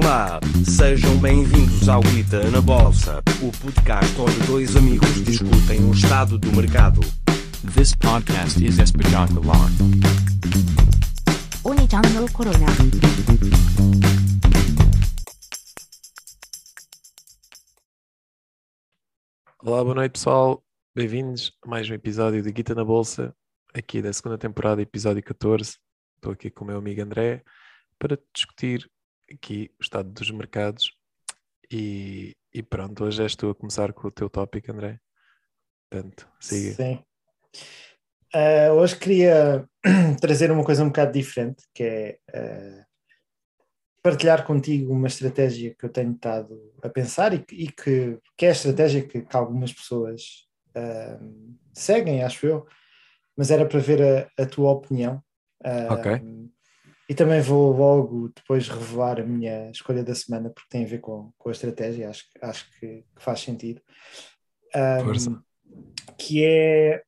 Olá, sejam bem-vindos ao Guita na Bolsa, o podcast onde dois amigos discutem o estado do mercado. This podcast is espetacular. Oni-chan Corona. Olá, boa noite pessoal. Bem-vindos a mais um episódio de Guita na Bolsa, aqui da segunda temporada, episódio 14. Estou aqui com o meu amigo André para discutir aqui o estado dos mercados e, e pronto, hoje és tu a começar com o teu tópico, André. Portanto, siga. Sim. Ah, hoje queria trazer uma coisa um bocado diferente, que é ah, partilhar contigo uma estratégia que eu tenho estado a pensar e, que- e que, que é a estratégia que, que algumas pessoas ah, seguem, acho eu, mas era para ver a, a tua opinião. Ok. E também vou logo depois revelar a minha escolha da semana, porque tem a ver com, com a estratégia, acho, que- acho que, que faz sentido. Força. que é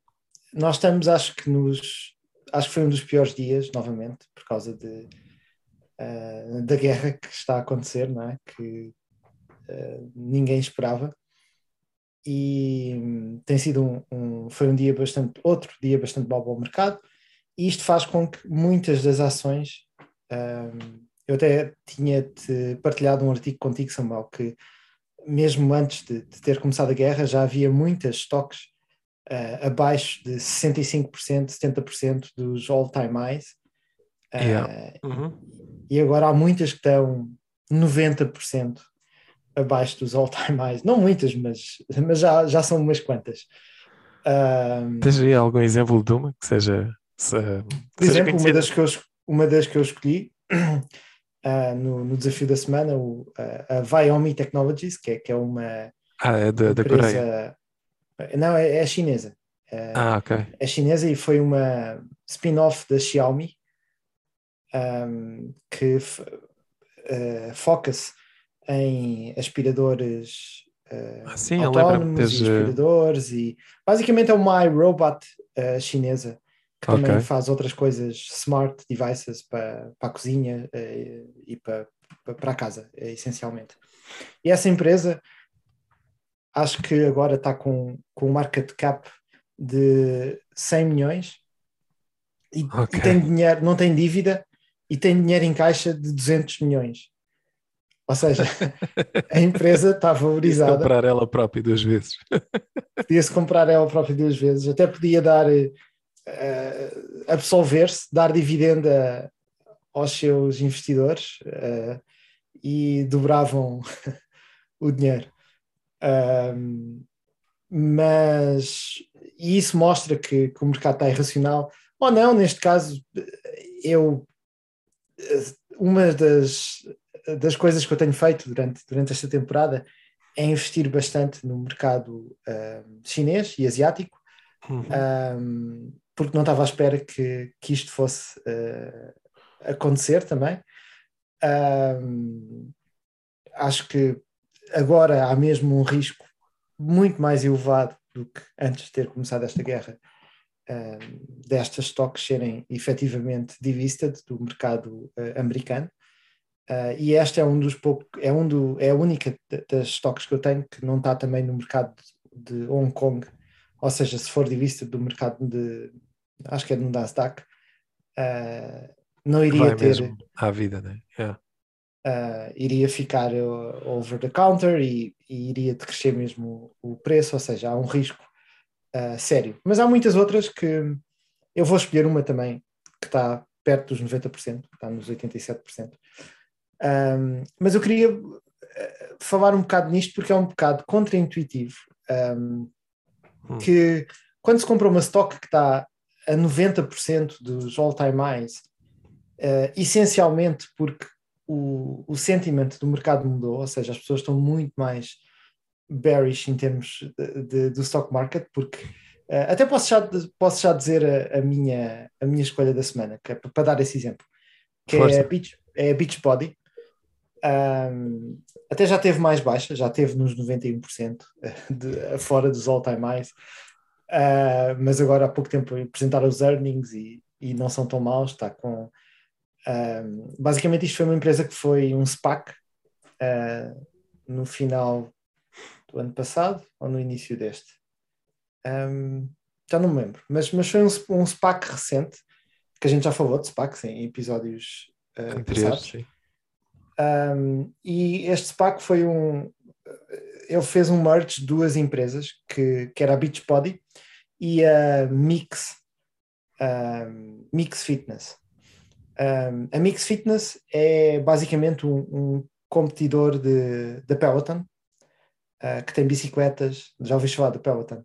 nós estamos acho que nos acho que foi um dos piores dias novamente por causa de ah, da guerra que está a acontecer não é que ah, ninguém esperava e hum, tem sido um, um- foi um dia bastante outro dia bastante mau para o mercado e isto faz com que muitas das ações hum, eu até tinha-te partilhado um artigo contigo Samuel que mesmo antes de, de ter começado a guerra já havia muitas stocks ah, abaixo de 65%, 70% dos all-time highs. Ah, Yeah. Uhum. E agora há muitas que estão 90% abaixo dos all-time highs. Não muitas, mas, mas já, já são umas quantas. Ah, Tens aí algum exemplo de uma que seja, se- por que seja exemplo, uma das que eu, uma das que eu escolhi ah, no, no desafio da semana, o, a, a Viomi Technologies, que é, que é uma Ah, é da, da Coreia. Não, é, é chinesa. É, Ah, ok. é chinesa e foi uma spin-off da Xiaomi um, que eh, foca-se em aspiradores eh, Ah, sim, autónomos e aspiradores e basicamente é uma iRobot eh, chinesa que Ok. também faz outras coisas smart devices para, para a cozinha eh, e para, para, a casa, eh, essencialmente. E essa empresa acho que agora está com, com um market cap de 100 milhões e, Ok. e tem dinheiro, não tem dívida e tem dinheiro em caixa de 200 milhões. Ou seja, a empresa está valorizada, comprar ela própria duas vezes. podia-se comprar ela própria duas vezes, até podia dar eh, absolver-se, dar dividendo a- aos seus investidores eh, e dobravam o dinheiro. Ahm, mas e isso mostra que, que o mercado está irracional ou não, neste caso eu eh, uma das, das coisas que eu tenho feito durante, durante esta temporada é investir bastante no mercado ahm, chinês e asiático Uhum. um, porque não estava à espera que, que isto fosse uh, acontecer também. Um, acho que agora há mesmo um risco muito mais elevado do que antes de ter começado esta guerra, um, destas stocks serem efetivamente delisted do mercado uh, americano. Uh, e esta é um dos poucos, é, um do, é a única da- das stocks que eu tenho que não está também no mercado de Hong Kong, ou seja, se for delisted do mercado de, acho que é no Nasdaq, uh, não iria ter, à vida, né? Yeah. uh, iria ficar uh, over the counter e, e iria crescer mesmo o, o preço, ou seja, há um risco uh, sério. Mas há muitas outras que eu vou escolher uma também que está perto dos 90%, está nos 87%. Um, mas eu queria falar um bocado nisto porque é um bocado contraintuitivo. Um, Hum. que quando se compra uma stock que está a 90% dos all-time highs, eh, essencialmente porque o, o sentimento do mercado mudou, ou seja, as pessoas estão muito mais bearish em termos de, de- do stock market, porque eh, até posso já, posso já dizer a, a minha, a minha escolha da semana, que é para, dar esse exemplo, que é Força. a, Beach, é a Beachbody. Um, até já teve mais baixa, já teve nos 91% de, fora dos all-time highs, Uh, mas agora há pouco tempo apresentaram os earnings e, e não são tão maus, está com um, basicamente isto foi uma empresa que foi um SPAC ah, no final do ano passado ou no início deste. Ahm, já não me lembro, mas, mas foi um, um SPAC recente, que a gente já falou de SPACs em episódios ah, Anteriores, passados. sim. Um, e este SPAC foi um. Ele fez um merge de duas empresas, que, que era a Beachbody e a Mix, Mix Fitness. A Mix Fitness é basicamente um, um competidor de, da Peloton, uh, que tem bicicletas. Já ouviste falar da Peloton?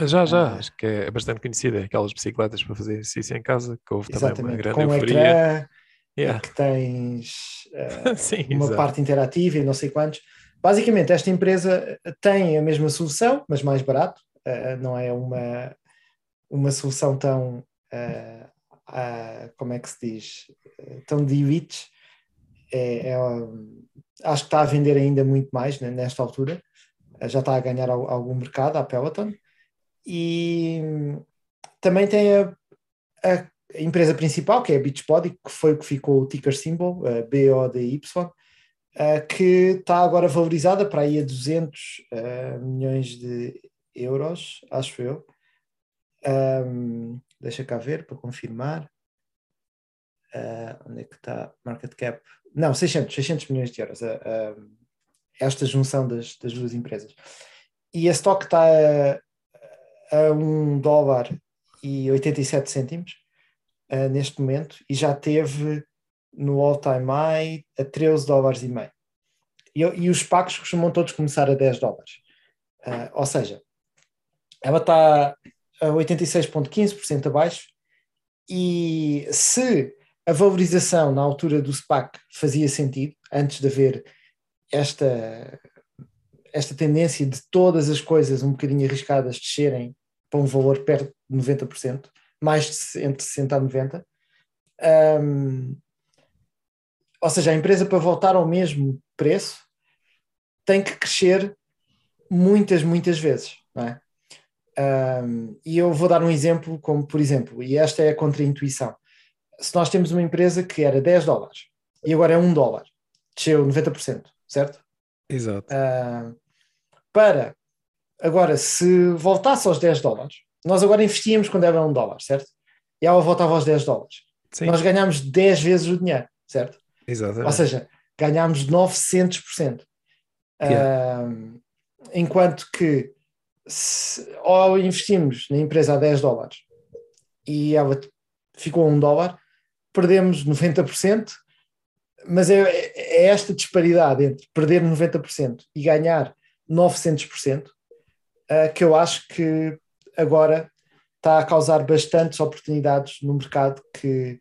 Já, já, Ah. acho que é bastante conhecida. Aquelas bicicletas para fazer exercício em casa, que houve também uma Exatamente. grande Com euforia. ecrã, Yeah. que tens uh, Sim, uma exato. parte interativa e não sei quantos. Basicamente, esta empresa tem a mesma solução, mas mais barato. Uh, não é uma, uma solução tão, uh, como é que se diz, tão de elite. É, é, acho que está a vender ainda muito mais né, nesta altura. Uh, já está a ganhar al- algum mercado, a Peloton. E também tem a, a empresa principal, que é a Beachbody, que foi o que ficou o ticker symbol, BODY, eh, que está agora valorizada para aí a 200 eh, milhões de euros, acho eu. Ahm, deixa cá ver para confirmar. Ah, onde é que está? Market cap. Não, 600, 600 milhões de euros. ah, esta junção das, das duas empresas. E a stock está a, a 1 dólar e 87 cêntimos uh, neste momento e já teve no all-time high a 13 dólares e meio. E, os pacos costumam todos começar a 10 dólares. Uh, ou seja, ela está a 86,15% abaixo e se a valorização na altura do SPAC fazia sentido, antes de haver esta, esta tendência de todas as coisas um bocadinho arriscadas descerem para um valor perto de 90%, mais de entre 60% a 90%. Um, ou seja, a empresa para voltar ao mesmo preço tem que crescer muitas, muitas vezes. Não é? Um, e eu vou dar um exemplo, como por exemplo, e esta é a contra-intuição. Se nós temos uma empresa que era 10 dólares e agora é 1 dólar, desceu 90%, certo? Exato. Uh, para agora, se voltasse aos 10 dólares, nós agora investíamos quando era 1 dólar, certo? E ela voltava aos 10 dólares. Sim, Nós ganhámos 10 vezes o dinheiro, certo? Exatamente. Ou seja, ganhámos 900%. Yeah. Uh, enquanto que se, ou investimos na empresa a 10 dólares e ela ficou a 1 dólar, perdemos 90%, mas é, é esta disparidade entre perder 90% e ganhar 900% uh, que eu acho que agora está a causar bastantes oportunidades no mercado que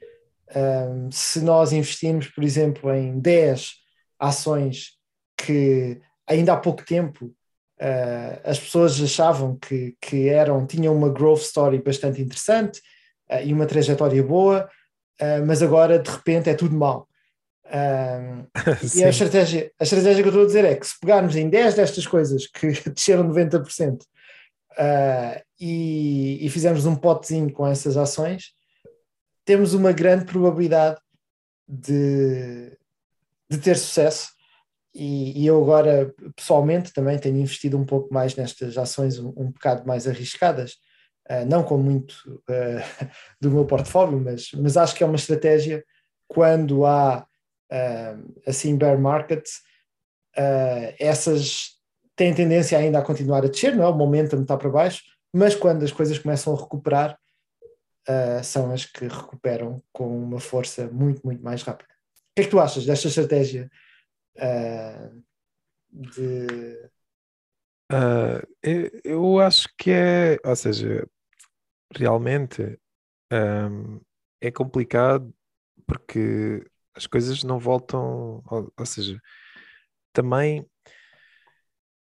um, se nós investimos, por exemplo, em 10 ações que ainda há pouco tempo uh, as pessoas achavam que, que eram, tinham uma growth story bastante interessante uh, e uma trajetória boa, uh, mas agora de repente é tudo. Um, e a estratégia, a estratégia que eu estou a dizer é que se pegarmos em 10 destas coisas que desceram 90% uh, e, e fizermos um potezinho com essas ações, temos uma grande probabilidade de, de ter sucesso. E, e, eu agora, pessoalmente, também tenho investido um pouco mais nestas ações um, um bocado mais arriscadas, uh, não com muito uh, do meu portfólio, mas, mas acho que é uma estratégia quando há uh, assim bear markets, essas têm tendência ainda a continuar a descer, não é? O momentum está para baixo, mas quando as coisas começam a recuperar, são as que recuperam com uma força muito, muito mais rápida. O que é que tu achas desta estratégia? Uh, de... Uh, eu, eu, acho que é, ou seja, realmente um, é complicado porque as coisas não voltam, ou, ou seja, também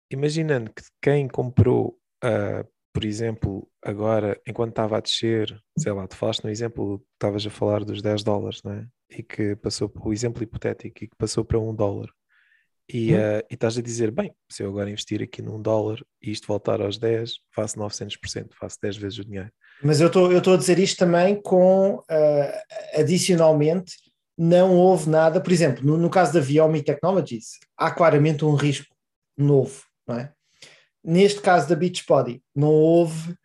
imaginando que quem comprou, uh, por exemplo, agora, enquanto estava a descer, sei lá, tu falaste no exemplo, estavas a falar dos 10 dólares, não é? E que passou, o exemplo hipotético, e que passou para um dólar. E, hum. uh, e estás a dizer, bem, se eu agora investir aqui num dólar e isto voltar aos 10, faço 900%, faço 10 vezes o dinheiro. Mas eu estou a dizer isto também com, uh, adicionalmente, não houve nada, por exemplo, no, no caso da Viomi Technologies, há claramente um risco novo, não é? Neste caso da Beachbody, não houve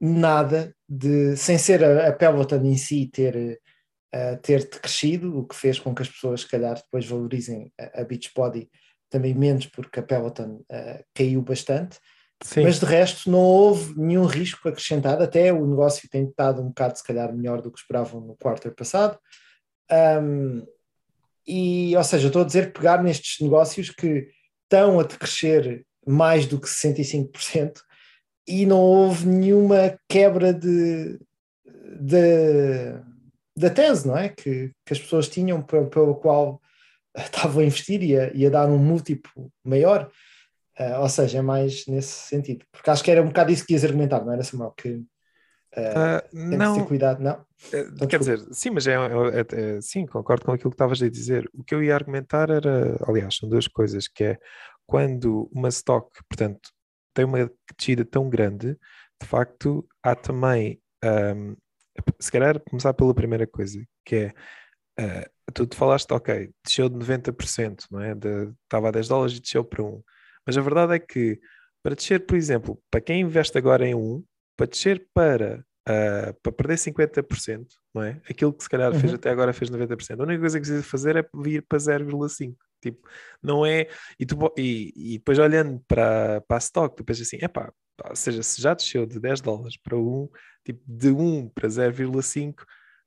nada de, sem ser a, a Peloton em si ter, uh, ter crescido, o que fez com que as pessoas, se calhar, depois valorizem a, a Beachbody também menos, porque a Peloton uh, caiu bastante. Sim. Mas de resto não houve nenhum risco acrescentado, até o negócio tem estado um bocado, se calhar, melhor do que esperavam no quarto passado. Um, e, ou seja, estou a dizer pegar nestes negócios que estão a crescer mais do que 65% e não houve nenhuma quebra de, de, da tese, não é? Que, que as pessoas tinham pelo, pelo qual estavam a investir e a, e a dar um múltiplo maior. Uh, ou seja, é mais nesse sentido. Porque acho que era um bocado isso que ias argumentar, não era, Samuel? Que Uh, tem não. que ter cuidado, não? Uh, quer dizer, sim, mas é, é, é, sim, concordo com aquilo que estavas a dizer. O que eu ia argumentar era, aliás, são duas coisas, que é quando uma stock, portanto, tem uma descida tão grande, de facto, há também, um, se calhar começar pela primeira coisa, que é uh, tu te falaste, ok, desceu de 90%, não é? De, estava a 10 dólares e desceu para 1. Mas a verdade é que para descer, por exemplo, para quem investe agora em 1, para descer para, uh, para perder 50%, não é? Aquilo que se calhar fez Uhum. até agora fez 90%. A única coisa que precisa fazer é vir para 0,5%. Tipo, não é. E, tu, e, e depois olhando para, para a stock, tu pensas assim, epá, ou seja, se já desceu de 10 dólares para 1, tipo, de 1 para 0,5,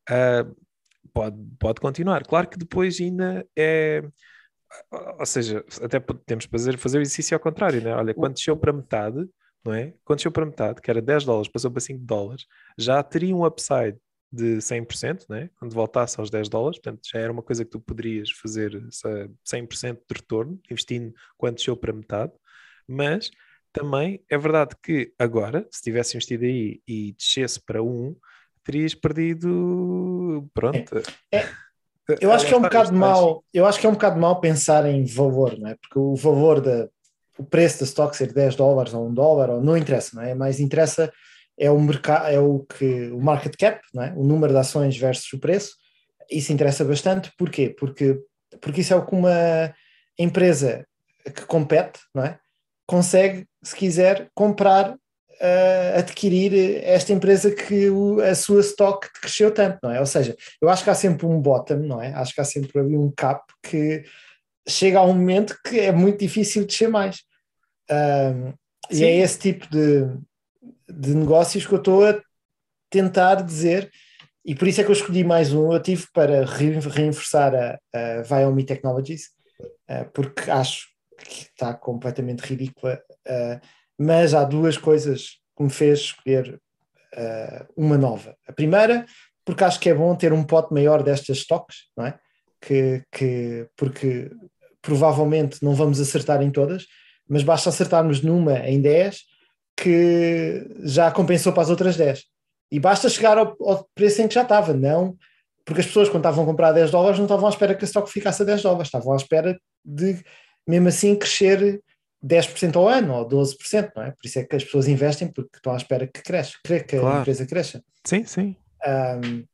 uh, pode, pode continuar. Claro que depois ainda é. Ou seja, até podemos fazer, fazer o exercício ao contrário, né? Olha, quando desceu para metade, não é? Quando desceu para metade, que era 10 dólares, passou para 5 dólares, já teria um upside de 100%, né? quando voltasse aos 10 dólares, portanto já era uma coisa que tu poderias fazer 100% de retorno, investindo quando desceu para metade, mas também é verdade que agora, se tivesse investido aí e descesse para 1, terias perdido, pronto. É. Eu acho que é um bocado mau, eu acho que é um bocado mau pensar em valor, não é? Porque o valor da o preço da stock ser 10 dólares ou 1 dólar, ou, não interessa, não é? Mais interessa é o mercado, é o que o market cap, não é? O número de ações versus o preço. Isso interessa bastante, porquê? Porque porque isso é o que uma empresa que compete, não é? Consegue, se quiser, comprar, uh, adquirir esta empresa que o, a sua stock cresceu tanto, não é? Ou seja, eu acho que há sempre um bottom, não é? Acho que há sempre ali um cap que chega a um momento que é muito difícil descer mais. Um, e é esse tipo de, de negócios que eu estou a tentar dizer, e por isso é que eu escolhi mais um. Eu tive para reforçar a, a Viomi Technologies, uh, porque acho que está completamente ridícula, uh, mas há duas coisas que me fez escolher uh, uma nova. A primeira, porque acho que é bom ter um pote maior destas stocks, não é? Que, que, porque provavelmente não vamos acertar em todas, mas basta acertarmos numa em 10 que já compensou para as outras 10. E basta chegar ao, ao, preço em que já estava, não porque as pessoas quando estavam a comprar 10 dólares não estavam à espera que a stock ficasse a 10 dólares, estavam à espera de mesmo assim crescer 10% ao ano ou 12%, não é? Por isso é que as pessoas investem porque estão à espera que cresça, que Claro. a empresa cresça. Sim, sim. Um,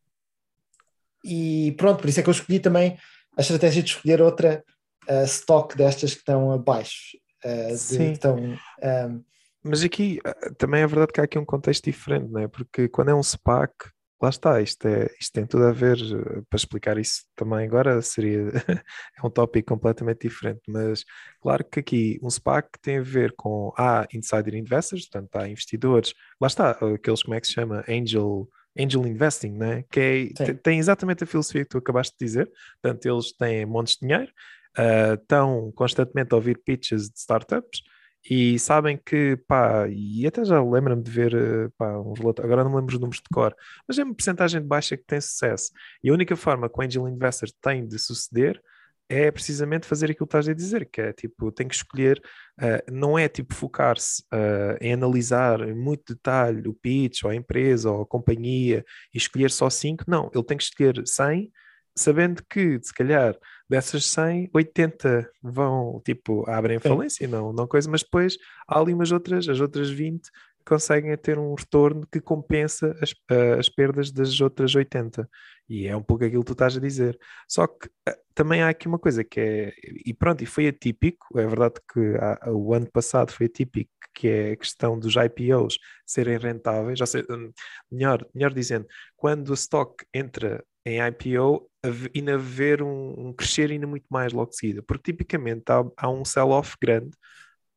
e pronto, por isso é que eu escolhi também a estratégia de escolher outra uh, stock destas que estão abaixo. uh, de- Sim. estão, um, Mas aqui ah, também é verdade que há aqui um contexto diferente, não é? Porque quando é um SPAC, lá está, isto, é, isto tem tudo a ver, eh, para explicar isso também agora seria é um tópico completamente diferente, mas claro que aqui um SPAC tem a ver com há insider investors, portanto há investidores, lá está, aqueles como é que se chama, angel, angel investing, né? que é, tem exatamente a filosofia que tu acabaste de dizer, portanto eles têm montes de dinheiro, ah, estão constantemente a ouvir pitches de startups, e sabem que, pá, e até já lembro-me de ver, eh, pá, uns relatórios, agora não me lembro os números de cor, mas é uma porcentagem de baixa que tem sucesso. E a única forma que o Angel Investor tem de suceder é precisamente fazer aquilo que estás a dizer, que é tipo, tem que escolher, eh, não é tipo focar-se eh, em analisar em muito detalhe o pitch, ou a empresa, ou a companhia, e escolher só 5, não, ele tem que escolher 100, sabendo que, se calhar, dessas 100, 80 vão, tipo, abrem falência, não, não coisa, mas depois há ali umas outras, as outras 20 conseguem ter um retorno que compensa as, as perdas das outras 80. E é um pouco aquilo que tu estás a dizer. Só que uh, também há aqui uma coisa que é, e pronto, e foi atípico, é verdade que há, o ano passado foi atípico, que é a questão dos IPOs serem rentáveis, ou seja, hum, melhor, melhor dizendo, quando o stock entra em IPO, ainda haver um, um crescer ainda muito mais logo de seguida, porque tipicamente há, há um sell-off grande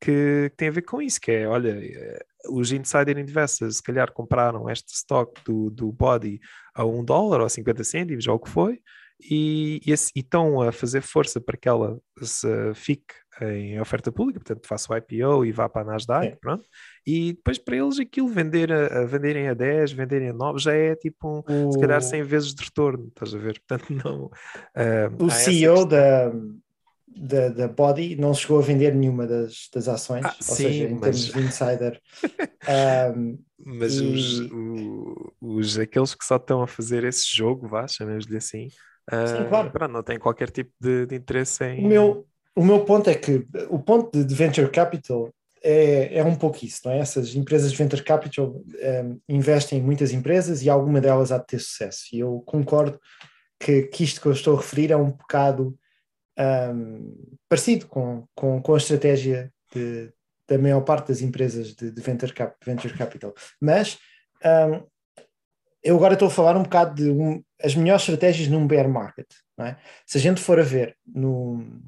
que, tem a ver com isso, que é, olha, eh, os insider investors se calhar compraram este stock do, do body a um dólar ou 50 cêntimos, ou o que foi, e, e, e, estão a fazer força para que ela se fique em oferta pública, portanto faça o IPO e vá para a Nasdaq, pronto. E depois para eles aquilo vender a, a, venderem a 10, venderem a 9, já é tipo um, o... se calhar 100 vezes de retorno, estás a ver? Portanto não... Uh, o CEO da da, da Body não chegou a vender nenhuma das, das ações, ah, ou sim, seja, em mas... termos de insider. um, mas e... os, os, aqueles que só estão a fazer esse jogo, vá, chamemos-lhe assim, uh, sim, claro. Pronto, não têm qualquer tipo de, de, interesse em. O meu, o meu ponto é que o ponto de, de venture capital é, é um pouco isso, não é? Essas empresas de venture capital um, investem em muitas empresas e alguma delas há de ter sucesso. E eu concordo que, que isto que eu estou a referir é um bocado um, parecido com, com, com a estratégia de, da maior parte das empresas de, de venture, cap, venture, capital. Mas um, eu agora estou a falar um bocado de um, as melhores estratégias num bear market. É? Se a gente for a ver, no,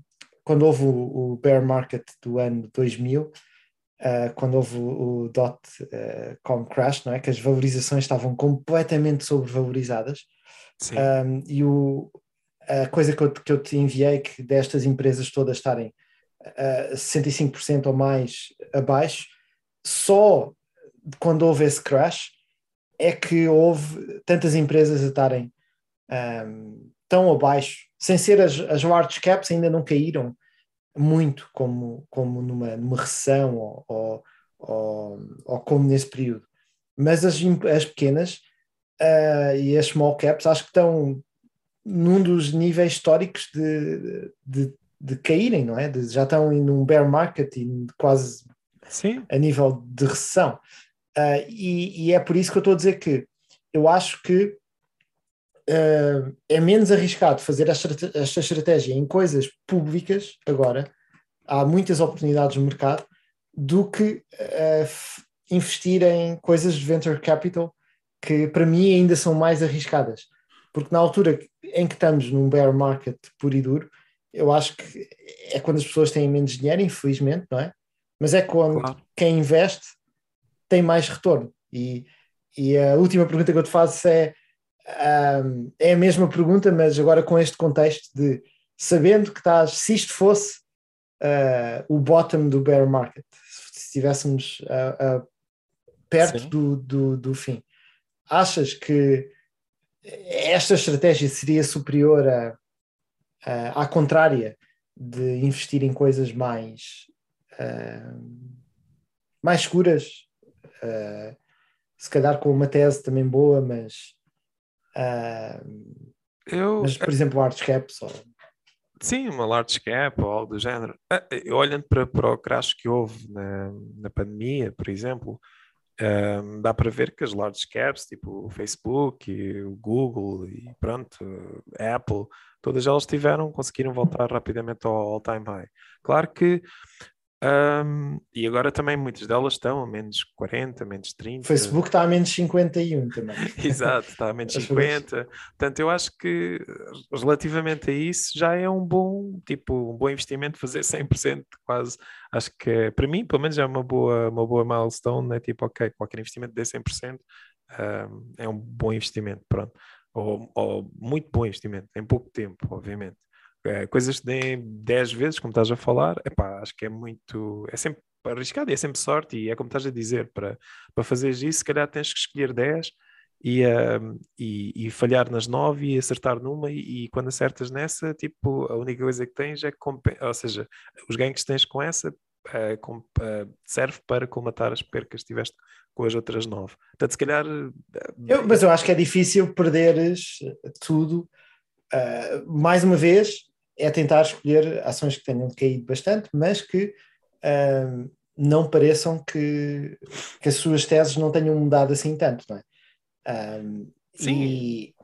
quando houve o, o bear market do ano 2000, uh, quando houve o, o dot uh, com crash, não é? que as valorizações estavam completamente sobrevalorizadas, um, e o, a coisa que eu, que eu te enviei, que destas empresas todas estarem uh, 65% ou mais abaixo, só quando houve esse crash é que houve tantas empresas a estarem um, tão abaixo, sem ser as, as large caps ainda não caíram muito como, como numa, numa recessão ou, ou, ou, ou como nesse período. Mas as, as pequenas uh, e as small caps acho que estão num dos níveis históricos de, de, de caírem, não é? De, já estão em um bear market e quase Sim. a nível de recessão. Uh, e, e, é por isso que eu estou a dizer que eu acho que uh, é menos arriscado fazer esta, estratégia em coisas públicas agora. Há muitas oportunidades no mercado do que uh, investir em coisas de venture capital que para mim ainda são mais arriscadas porque na altura em que estamos num bear market puro e duro, eu acho que é quando as pessoas têm menos dinheiro, infelizmente, não é? Mas é quando claro. quem investe tem mais retorno. E, e a última pergunta que eu te faço é, um, é a mesma pergunta, mas agora com este contexto de sabendo que estás, se isto fosse uh, o bottom do bear market, se estivéssemos uh, uh, perto do, do, do fim, achas que esta estratégia seria superior a, a, à contrária de investir em coisas mais, uh, mais seguras, uh, se calhar com uma tese também boa, mas, uh, eu, mas por exemplo, large caps ou... Sim, uma large cap ou algo do género. Olhando para, para o crash que houve na, na pandemia, por exemplo, um, dá para ver que as large caps, tipo o Facebook o Google e pronto, Apple, todas elas tiveram, conseguiram voltar rapidamente ao all-time high. Claro que um, e agora também muitas delas estão a menos 40, menos 30. O Facebook está a menos 51 também. Exato, está a menos 50. Portanto, eu acho que relativamente a isso já é um bom, tipo, um bom investimento fazer 100% quase. Acho que é, para mim, pelo menos é uma boa, uma boa milestone, né? tipo, ok, qualquer investimento de 100% um, é um bom investimento, pronto. Ou, ou muito bom investimento, em pouco tempo, obviamente é, coisas que deem 10 vezes, como estás a falar, epá, acho que é muito. É sempre arriscado e é sempre sorte, e é como estás a dizer, para, para fazeres isso, se calhar tens que escolher 10 e, uh, e, e, falhar nas 9 e acertar numa, e, e, quando acertas nessa, tipo, a única coisa que tens é ou seja, os ganhos que tens com essa uh, com, uh, serve para comatar as percas que tiveste com as outras 9. Portanto, se calhar. Eu, mas eu acho que é difícil perderes tudo. mais uma vez, é tentar escolher ações que tenham caído bastante, mas que uh, não pareçam que, que as suas teses não tenham mudado assim tanto, não é? Um, Sim. E,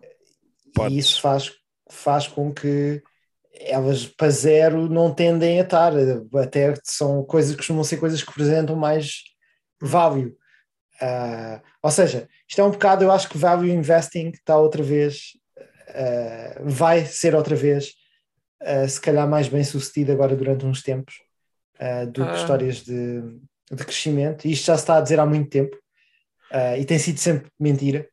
e isso faz, faz com que elas para zero não tendem a estar, até são coisas que costumam ser coisas que apresentam mais value. Ah, ou seja, isto é um bocado, eu acho que value investing está outra vez, ah, vai ser outra vez, ah, se calhar mais bem sucedido agora durante uns tempos, ah, do que Ah. histórias de, de crescimento. E isto já se está a dizer há muito tempo, ah, e tem sido sempre mentira.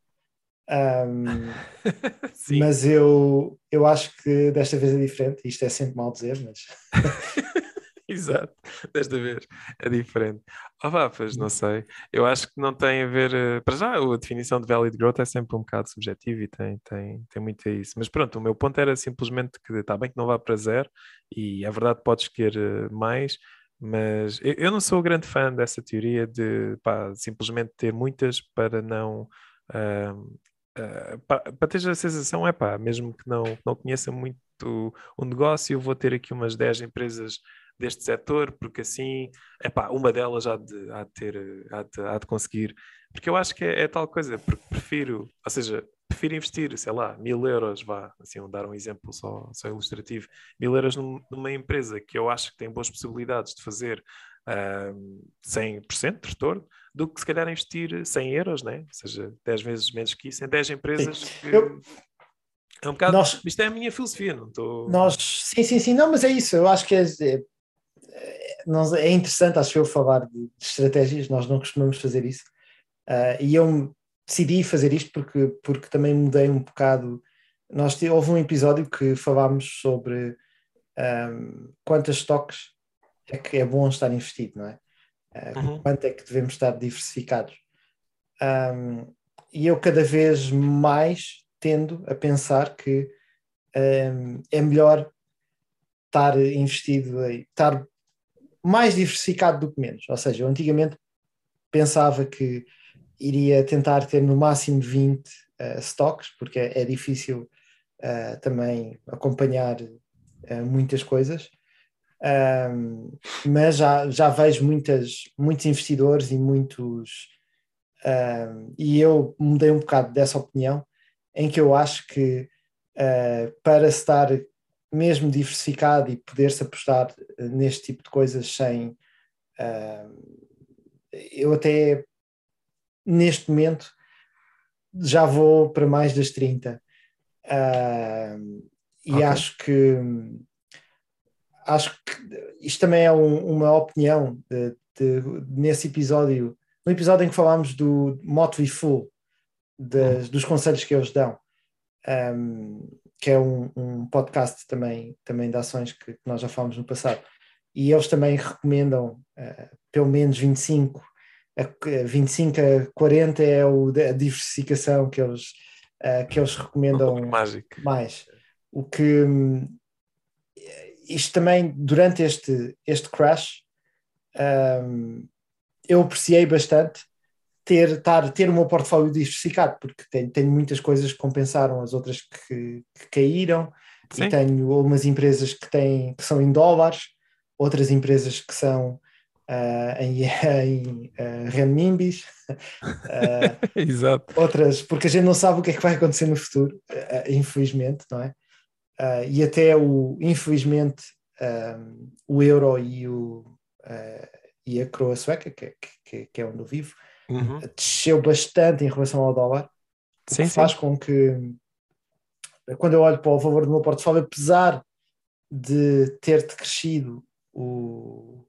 Um, mas eu, eu acho que desta vez é diferente. Isto é sempre mal dizer, mas Exato, desta vez é diferente. Oh, vá, pois não sei. Eu acho que não tem a ver. eh, Para já, a definição de value growth é sempre um bocado subjetiva e tem, tem, tem muito a isso. Mas pronto, o meu ponto era simplesmente que está bem que não vá para zero e é verdade, podes escolher eh, mais, mas eu, eu não sou grande fã dessa teoria de pá, simplesmente ter muitas para não. ah, ah, pa- para ter a sensação, é pá, mesmo que não, não conheça muito o negócio, eu vou ter aqui umas 10 empresas deste setor, porque assim, epá, uma delas há de, há de ter, há de, há de conseguir, porque eu acho que é, é tal coisa, porque prefiro, ou seja, prefiro investir, sei lá, mil euros, vá, assim, vou dar um exemplo só, só ilustrativo, mil euros num- numa empresa que eu acho que tem boas possibilidades de fazer ahm, 100% de retorno, do que se calhar investir 100 euros, né? ou seja, 10 vezes menos que isso, em 10 empresas que... Eu- É um bocado, Nós- isto é a minha filosofia, não estou... nós, sim, sim, sim, não, mas é isso. Eu acho que é, é, é- é interessante, acho eu, falar de, estratégias. Nós não costumamos fazer isso. Ah, e eu decidi fazer isto porque, porque também mudei um bocado. Nós houve um episódio que falámos sobre ahm, quantas stocks é que é bom estar investido, não é? Ah, Uhum. Quanto é que devemos estar diversificados? Ahm, e eu cada vez mais tendo a pensar que ahm, é melhor estar investido, estar mais diversificado do que menos. Ou seja, eu antigamente pensava que iria tentar ter no máximo 20 eh, stocks, porque é, é difícil eh, também acompanhar eh, muitas coisas. Ahm, mas já, já vejo muitas, muitos investidores e muitos. ahm, e eu mudei um bocado dessa opinião, em que eu acho que para estar mesmo diversificado e poder-se apostar eh, neste tipo de coisas sem. ahm, eu até neste momento já vou para mais das 30. Ahm, e Ok. acho que acho que isto também é um- uma opinião de- de- nesse episódio, no episódio em que falámos do Motley Fool, das- dos conselhos que eles dão, um, que é um, um podcast também, também de ações que, que nós já falámos no passado, e eles também recomendam uh, pelo menos 25 a, a 25 a 40 é o, a diversificação que eles, uh, que eles Um recomendam mágico. mais. O que hum, isto também, durante este, este crash, hum, eu apreciei bastante ter, tar, ter o meu portfólio diversificado, porque tenho, tenho muitas coisas que compensaram as outras que, que caíram, Sim. e tenho umas empresas que, têm, que são em dólares, outras empresas que são ah, em, em ah, renminbis, ah, Exato. outras, porque a gente não sabe o que é que vai acontecer no futuro, infelizmente, não é? E até o, infelizmente, ahm, o euro e, o, e a coroa sueca, que, que, que é onde eu vivo, Uhum. desceu bastante em relação ao dólar, Sim, que sim. faz com que, quando eu olho para o valor do meu portfólio, apesar de ter decrescido o,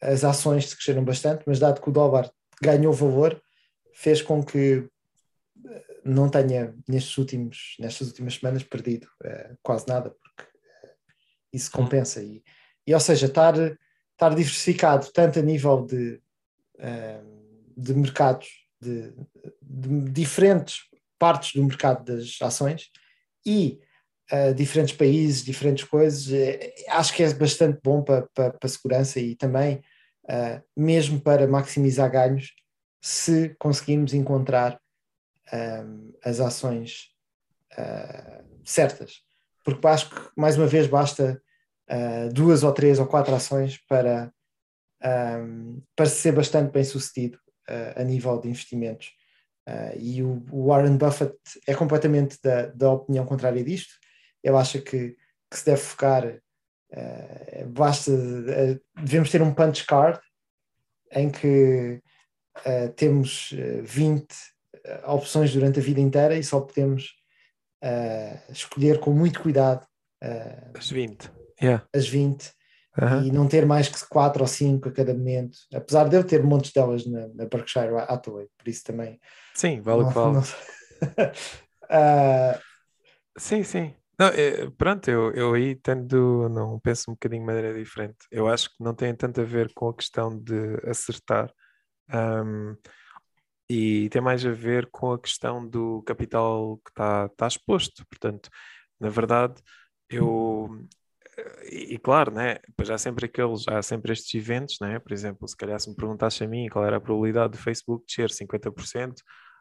as ações cresceram bastante, mas dado que o dólar ganhou valor, fez com que eh, não tenha nestes últimos, nestas últimas semanas perdido eh, quase nada, porque eh, isso compensa. E, e, ou seja, estar, estar diversificado tanto a nível de, de mercados, de, de diferentes partes do mercado das ações e uh, diferentes países, diferentes coisas, eh, acho que é bastante bom para, para, para a segurança e também uh, mesmo para maximizar ganhos, se conseguirmos encontrar um, as ações uh, certas. Porque acho que, mais uma vez, basta uh, duas ou três ou quatro ações para, um, parece ser bastante bem sucedido a nível de investimentos. Uh, e o, Warren Buffett é completamente da, da opinião contrária disto. Ele acha que, que se deve focar, uh, basta, devemos ter um punch card em que temos 20 opções durante a vida inteira e só podemos escolher com muito cuidado as 20. Yeah. As 20 Uhum. e não ter mais que quatro ou cinco a cada momento, apesar de eu ter montes delas na, na Berkshire à, toa, por isso também. Sim, vale o que vale. uh... Sim, sim. Não, é, pronto, eu, eu aí tendo, não penso um bocadinho de maneira diferente. Eu acho que não tem tanto a ver com a questão de acertar um, e tem mais a ver com a questão do capital que está tá exposto. Portanto, na verdade, eu, e, e, claro, né, pois há sempre aqueles, há sempre estes eventos, né? Por exemplo, se calhar se me perguntasse a mim qual era a probabilidade do Facebook descer 50%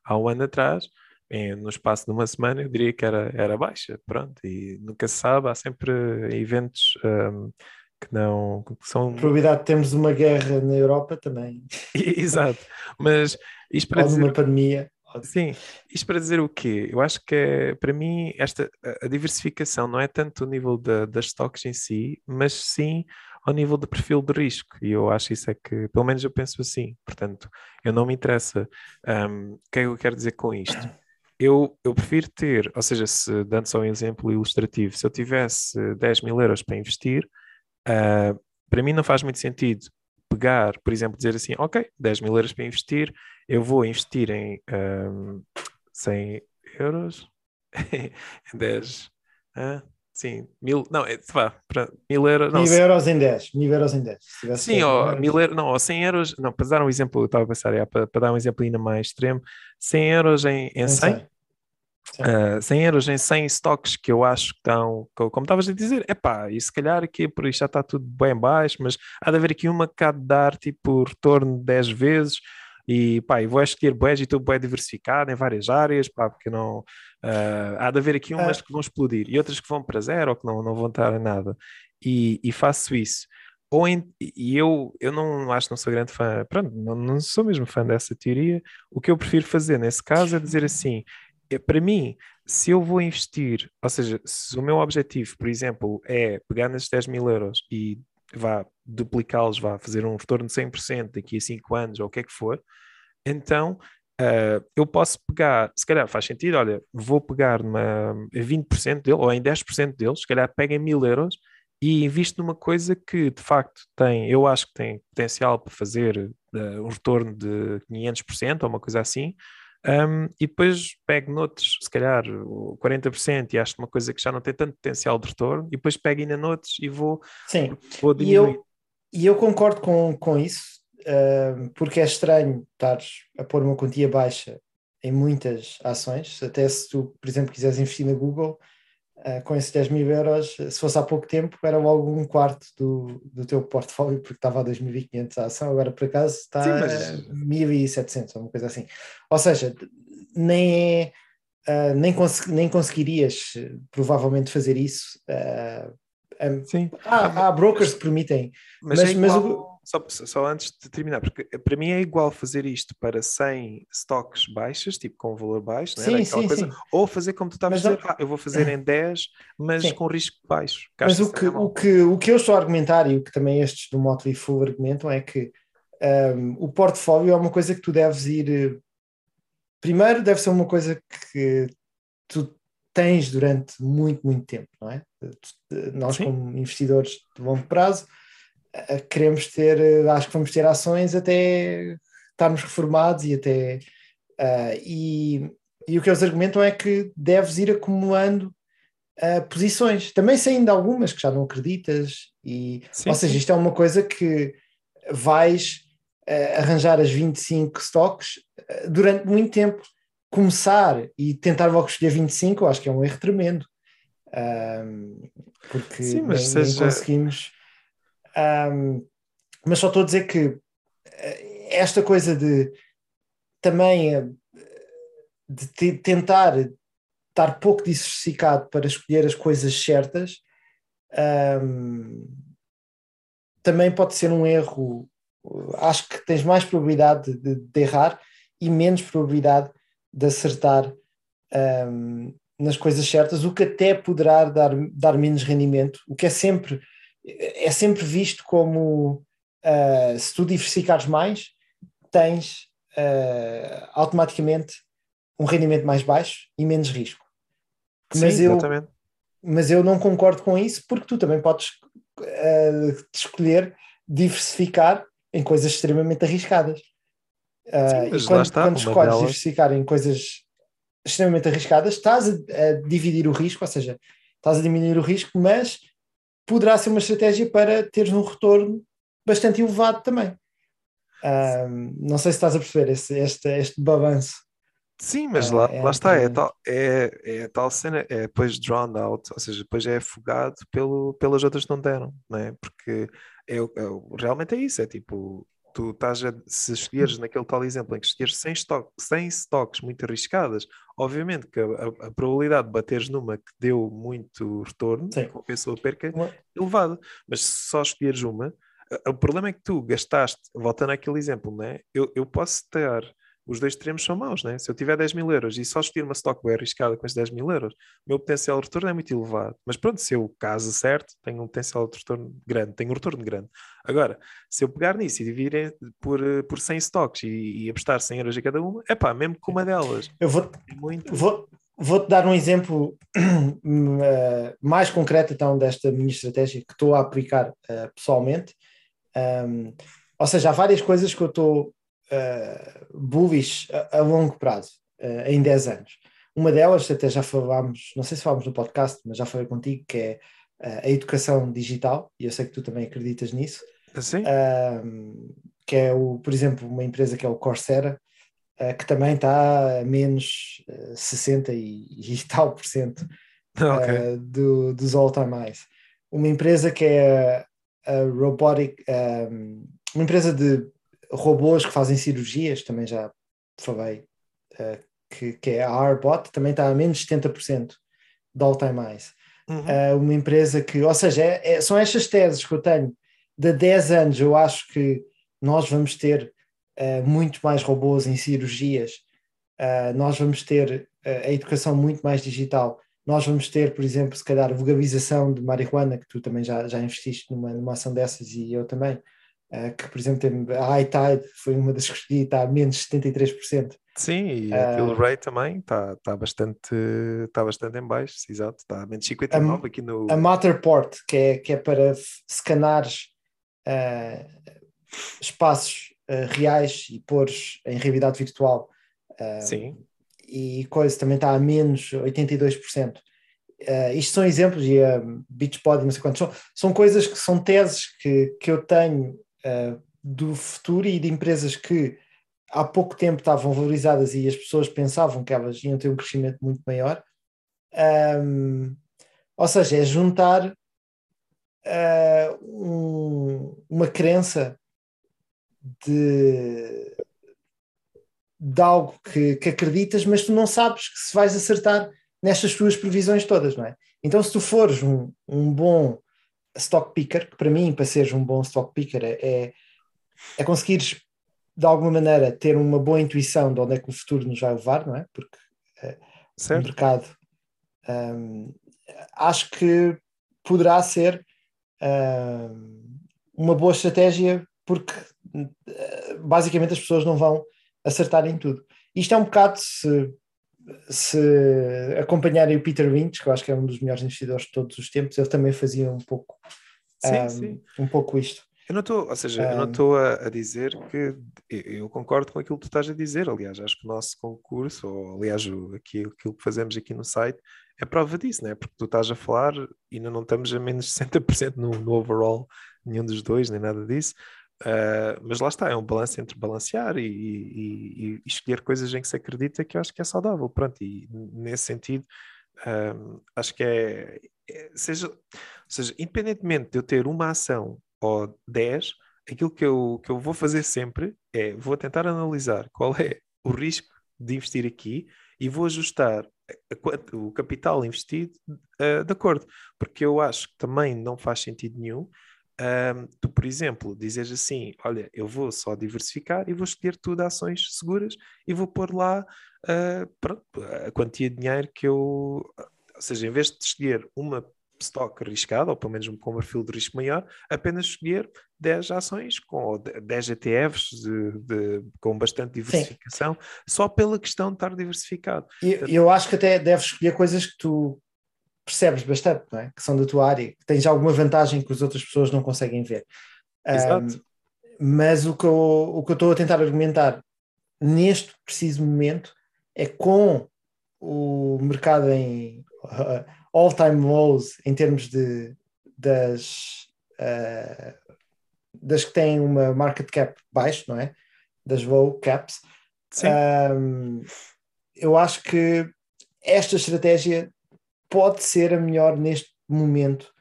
há um ano atrás, em, no espaço de uma semana, eu diria que era, era baixa, pronto, e nunca se sabe, há sempre eventos um, que não que são. A probabilidade de termos uma guerra na Europa também. Exato, mas isto para Ou dizer... uma pandemia. Sim, isto para dizer o quê? Eu acho que é, para mim esta a diversificação não é tanto o nível da, das stocks em si, mas sim ao nível de perfil de risco. E eu acho isso é que, pelo menos eu penso assim. Portanto, eu não me interessa. Um, o que é que eu quero dizer com isto? Eu, eu prefiro ter, ou seja, se dando só um exemplo ilustrativo, se eu tivesse 10 mil euros para investir, uh, para mim não faz muito sentido pegar, por exemplo, dizer assim, ok, 10 mil euros para investir, eu vou investir em um, 100 euros, em 10, ah, sim, mil, não, é, vá, para mil euros, não, mil euros em 10, mil euros em 10. Sim, ou, mil euros, não, ou 100 euros, não, para dar um exemplo, eu estava a pensar, é, para, para dar um exemplo ainda mais extremo, 100 euros em, em 100, 100. Uh, 100 euros em 100 stocks que eu acho que estão, como estavas a dizer, é pá, e se calhar aqui por isso já está tudo bem baixo, mas há de haver aqui uma que há de dar tipo retorno de 10 vezes e pá, e vou escolher boés e estou bem diversificado em várias áreas, pá, porque não uh, há de haver aqui umas que vão explodir e outras que vão para zero ou que não, não vão estar em nada e, e faço isso. Ou em, e eu, eu não acho, não sou grande fã, pronto, não, não sou mesmo fã dessa teoria. O que eu prefiro fazer nesse caso é dizer assim: é, para mim, se eu vou investir, ou seja, se o meu objetivo, por exemplo, é pegar nesses 10 mil euros e vá duplicá-los, vá fazer um retorno de 100% daqui a 5 anos ou o que é que for, então uh, eu posso pegar, se calhar faz sentido, olha, vou pegar numa, 20% dele ou em 10% deles, se calhar pego em mil euros e invisto numa coisa que de facto tem, eu acho que tem potencial para fazer uh, um retorno de 500% ou uma coisa assim, um, e depois pego noutros, se calhar 40%, e acho uma coisa que já não tem tanto potencial de retorno, e depois pego ainda noutros e vou, Sim. vou diminuir. E eu, e eu concordo com, com isso, uh, porque é estranho estares a pôr uma quantia baixa em muitas ações, até se tu, por exemplo, quiseres investir na Google, uh, com esses 10 mil euros, se fosse há pouco tempo, era logo um quarto do, do teu portfólio, porque estava a 2.500 a ação, agora por acaso está Sim, mas... a 1.700, uma coisa assim. Ou seja, nem é. Uh, nem, cons nem conseguirias provavelmente fazer isso. Uh, um, Sim. Há, há brokers que permitem, mas, mas, é igual... mas o só, só antes de terminar, porque para mim é igual fazer isto para 100 stocks baixos, tipo com valor baixo, sim, né? sim, coisa, sim. ou fazer como tu estavas a dizer, ah, eu vou fazer em 10, mas sim. com risco baixo. Mas o que, o, que, o que eu estou a argumentar e o que também estes do Motley Full argumentam é que um, o portfólio é uma coisa que tu deves ir. Primeiro, deve ser uma coisa que tu tens durante muito, muito tempo, não é? Nós, como investidores de longo prazo, queremos ter, eh, acho que vamos ter ações até estarmos reformados e até. Uh, e, e o que eles argumentam é que deves ir acumulando uh, posições, também saindo algumas que já não acreditas, e, sim, ou seja, sim. isto é uma coisa que vais uh, arranjar as 25 stocks durante muito tempo. Começar e tentar logo escolher 25, eu acho que é um erro tremendo. porque sim, nem, seja... nem conseguimos um, mas só estou a dizer que eh, esta coisa de também eh, de tentar estar pouco diversificado para escolher as coisas certas um, também pode ser um erro. Acho que tens mais probabilidade de, de errar e menos probabilidade de acertar um, nas coisas certas, o que até poderá dar, dar menos rendimento, o que é sempre, é sempre visto como uh, se tu diversificares mais, tens uh, automaticamente um rendimento mais baixo e menos risco. Sim, Mas eu, exatamente. mas eu não concordo com isso porque tu também podes uh, escolher diversificar em coisas extremamente arriscadas. Sim, mas e lá quando, está, quando escolhes delas- diversificar em coisas extremamente arriscadas, estás a, a dividir o risco, ou seja, estás a diminuir o risco, mas poderá ser uma estratégia para teres um retorno bastante elevado também. Ah, não sei se estás a perceber esse, este, este balanço. Sim, mas lá, é lá está, é tal, é, é a tal cena, é depois drowned out, ou seja, depois é afogado pelo, pelas outras que não deram, não é? Porque é, é realmente é isso, é tipo, tu estás a, se escolheres naquele tal exemplo em que escolheres 100, stock, 100 stocks muito arriscadas, obviamente que a, a- probabilidade de bateres numa que deu muito retorno, Sim. compensou a perca, é elevada, mas se só escolheres uma, o problema é que tu gastaste, voltando àquele exemplo, não é? Eu, eu posso ter os dois extremos são maus, né? Se eu tiver 10 mil euros e só escolher uma stock bem arriscada com esses 10 mil euros, o meu potencial de retorno é muito elevado. Mas pronto, se eu caso certo, tenho um potencial de retorno grande, tenho um retorno grande. Agora, se eu pegar nisso e dividir por, eh, por 100 stocks e, e apostar 100 euros a cada uma, é pá, mesmo que uma delas Eu vou, é muito. Vou, vou-te dar um exemplo eh, mais concreto então desta minha estratégia que estou a aplicar eh, pessoalmente. Um, ou seja, há várias coisas que eu estou eh, bullish a, a longo prazo, eh, em 10 anos. Uma delas, até já falámos, não sei se falámos no podcast, mas já falei contigo, que é eh, a educação digital, e eu sei que tu também acreditas nisso Assim? um, que é, o, por exemplo, uma empresa que é o Coursera, uh, que também está a menos uh, 60 e, e tal por cento ok. uh, do, dos all-time highs. Uma empresa que é a Robotic, um, uma empresa de robôs que fazem cirurgias, também já falei, uh, que, que é a Arbot, também está a menos 70% do all-time highs Uhum. uh, uma empresa que, ou seja, é- é- são estas teses que eu tenho de 10 anos. Eu acho que nós vamos ter uh, muito mais robôs em cirurgias, nós vamos ter a educação muito mais digital. Nós vamos ter, por exemplo, se calhar, legalização de marihuana, que tu também já, já investiste numa, numa ação dessas e eu também. Uh, que, por exemplo, a High Tide foi uma das que escolhi, está a menos 73%. Sim, e Ah. aquele rate também está tá bastante, tá bastante em baixo, exato, está a menos 59 aqui no. a Matterport, que é, que é para f- escanares ah, espaços reais e pôres em realidade virtual. Sim. E coisa também está a menos 82%. Ah, isto são exemplos, e a Beachbody, não sei quantos, são, são coisas que são teses que, que eu tenho ah, do futuro e de empresas que há pouco tempo estavam valorizadas e as pessoas pensavam que elas iam ter um crescimento muito maior. Ahm, ou seja, é juntar ah, um- uma crença de, de algo que, que acreditas, mas tu não sabes que se vais acertar nestas tuas previsões todas, não é? Então, se tu fores um, um bom stock picker, que para mim, para seres um bom stock picker, é, é, é conseguires de alguma maneira ter uma boa intuição de onde é que o futuro nos vai levar, não é? Porque o Certo? mercado hum, acho que poderá ser hum, uma boa estratégia porque eh, basicamente as pessoas não vão acertar em tudo. Isto é um bocado se, se acompanharem o Peter Lynch, que eu acho que é um dos melhores investidores de todos os tempos, ele também fazia um pouco Sim, hum, sim. um pouco isto. Eu não estou, ou seja, eu não Um, estou a, a dizer que eu, concordo com aquilo que tu estás a dizer. Aliás, acho que o nosso concurso, ou aliás, o, aqui, aquilo que fazemos aqui no site, é prova disso, né? Porque tu estás a falar e ainda não estamos a menos de 60% no, no overall, nenhum dos dois, nem nada disso. Uh, mas lá está, é um balanço entre balancear e, e- e escolher coisas em que se acredita que eu acho que é saudável. Pronto, e nesse sentido, acho que é, é- seja, seja, independentemente de eu ter uma ação ou 10, aquilo que eu, que eu vou fazer sempre é vou tentar analisar qual é o risco de investir aqui e vou ajustar o capital investido uh, de acordo, porque eu acho que também não faz sentido nenhum ahm, tu, por exemplo, dizes assim: Olha, eu vou só diversificar e vou escolher tudo ações seguras e vou pôr lá ah, pronto, a quantia de dinheiro que eu. Ou seja, em vez de escolher uma stock arriscada, ou pelo menos com um perfil de risco maior, apenas escolher 10 ações com ou 10 ETFs de- de- com bastante diversificação, só pela questão de estar diversificado. E eu acho que até deves escolher coisas que tu percebes bastante, não é? Que são da tua área, que tens alguma vantagem que as outras pessoas não conseguem ver. Exato. Um, mas o que, eu, o que eu estou a tentar argumentar neste preciso momento é com o mercado em uh, all-time lows em termos de das, uh, das que têm uma market cap baixo, não é? Das low caps. Sim. Um, eu acho que esta estratégia pode ser a melhor neste momento.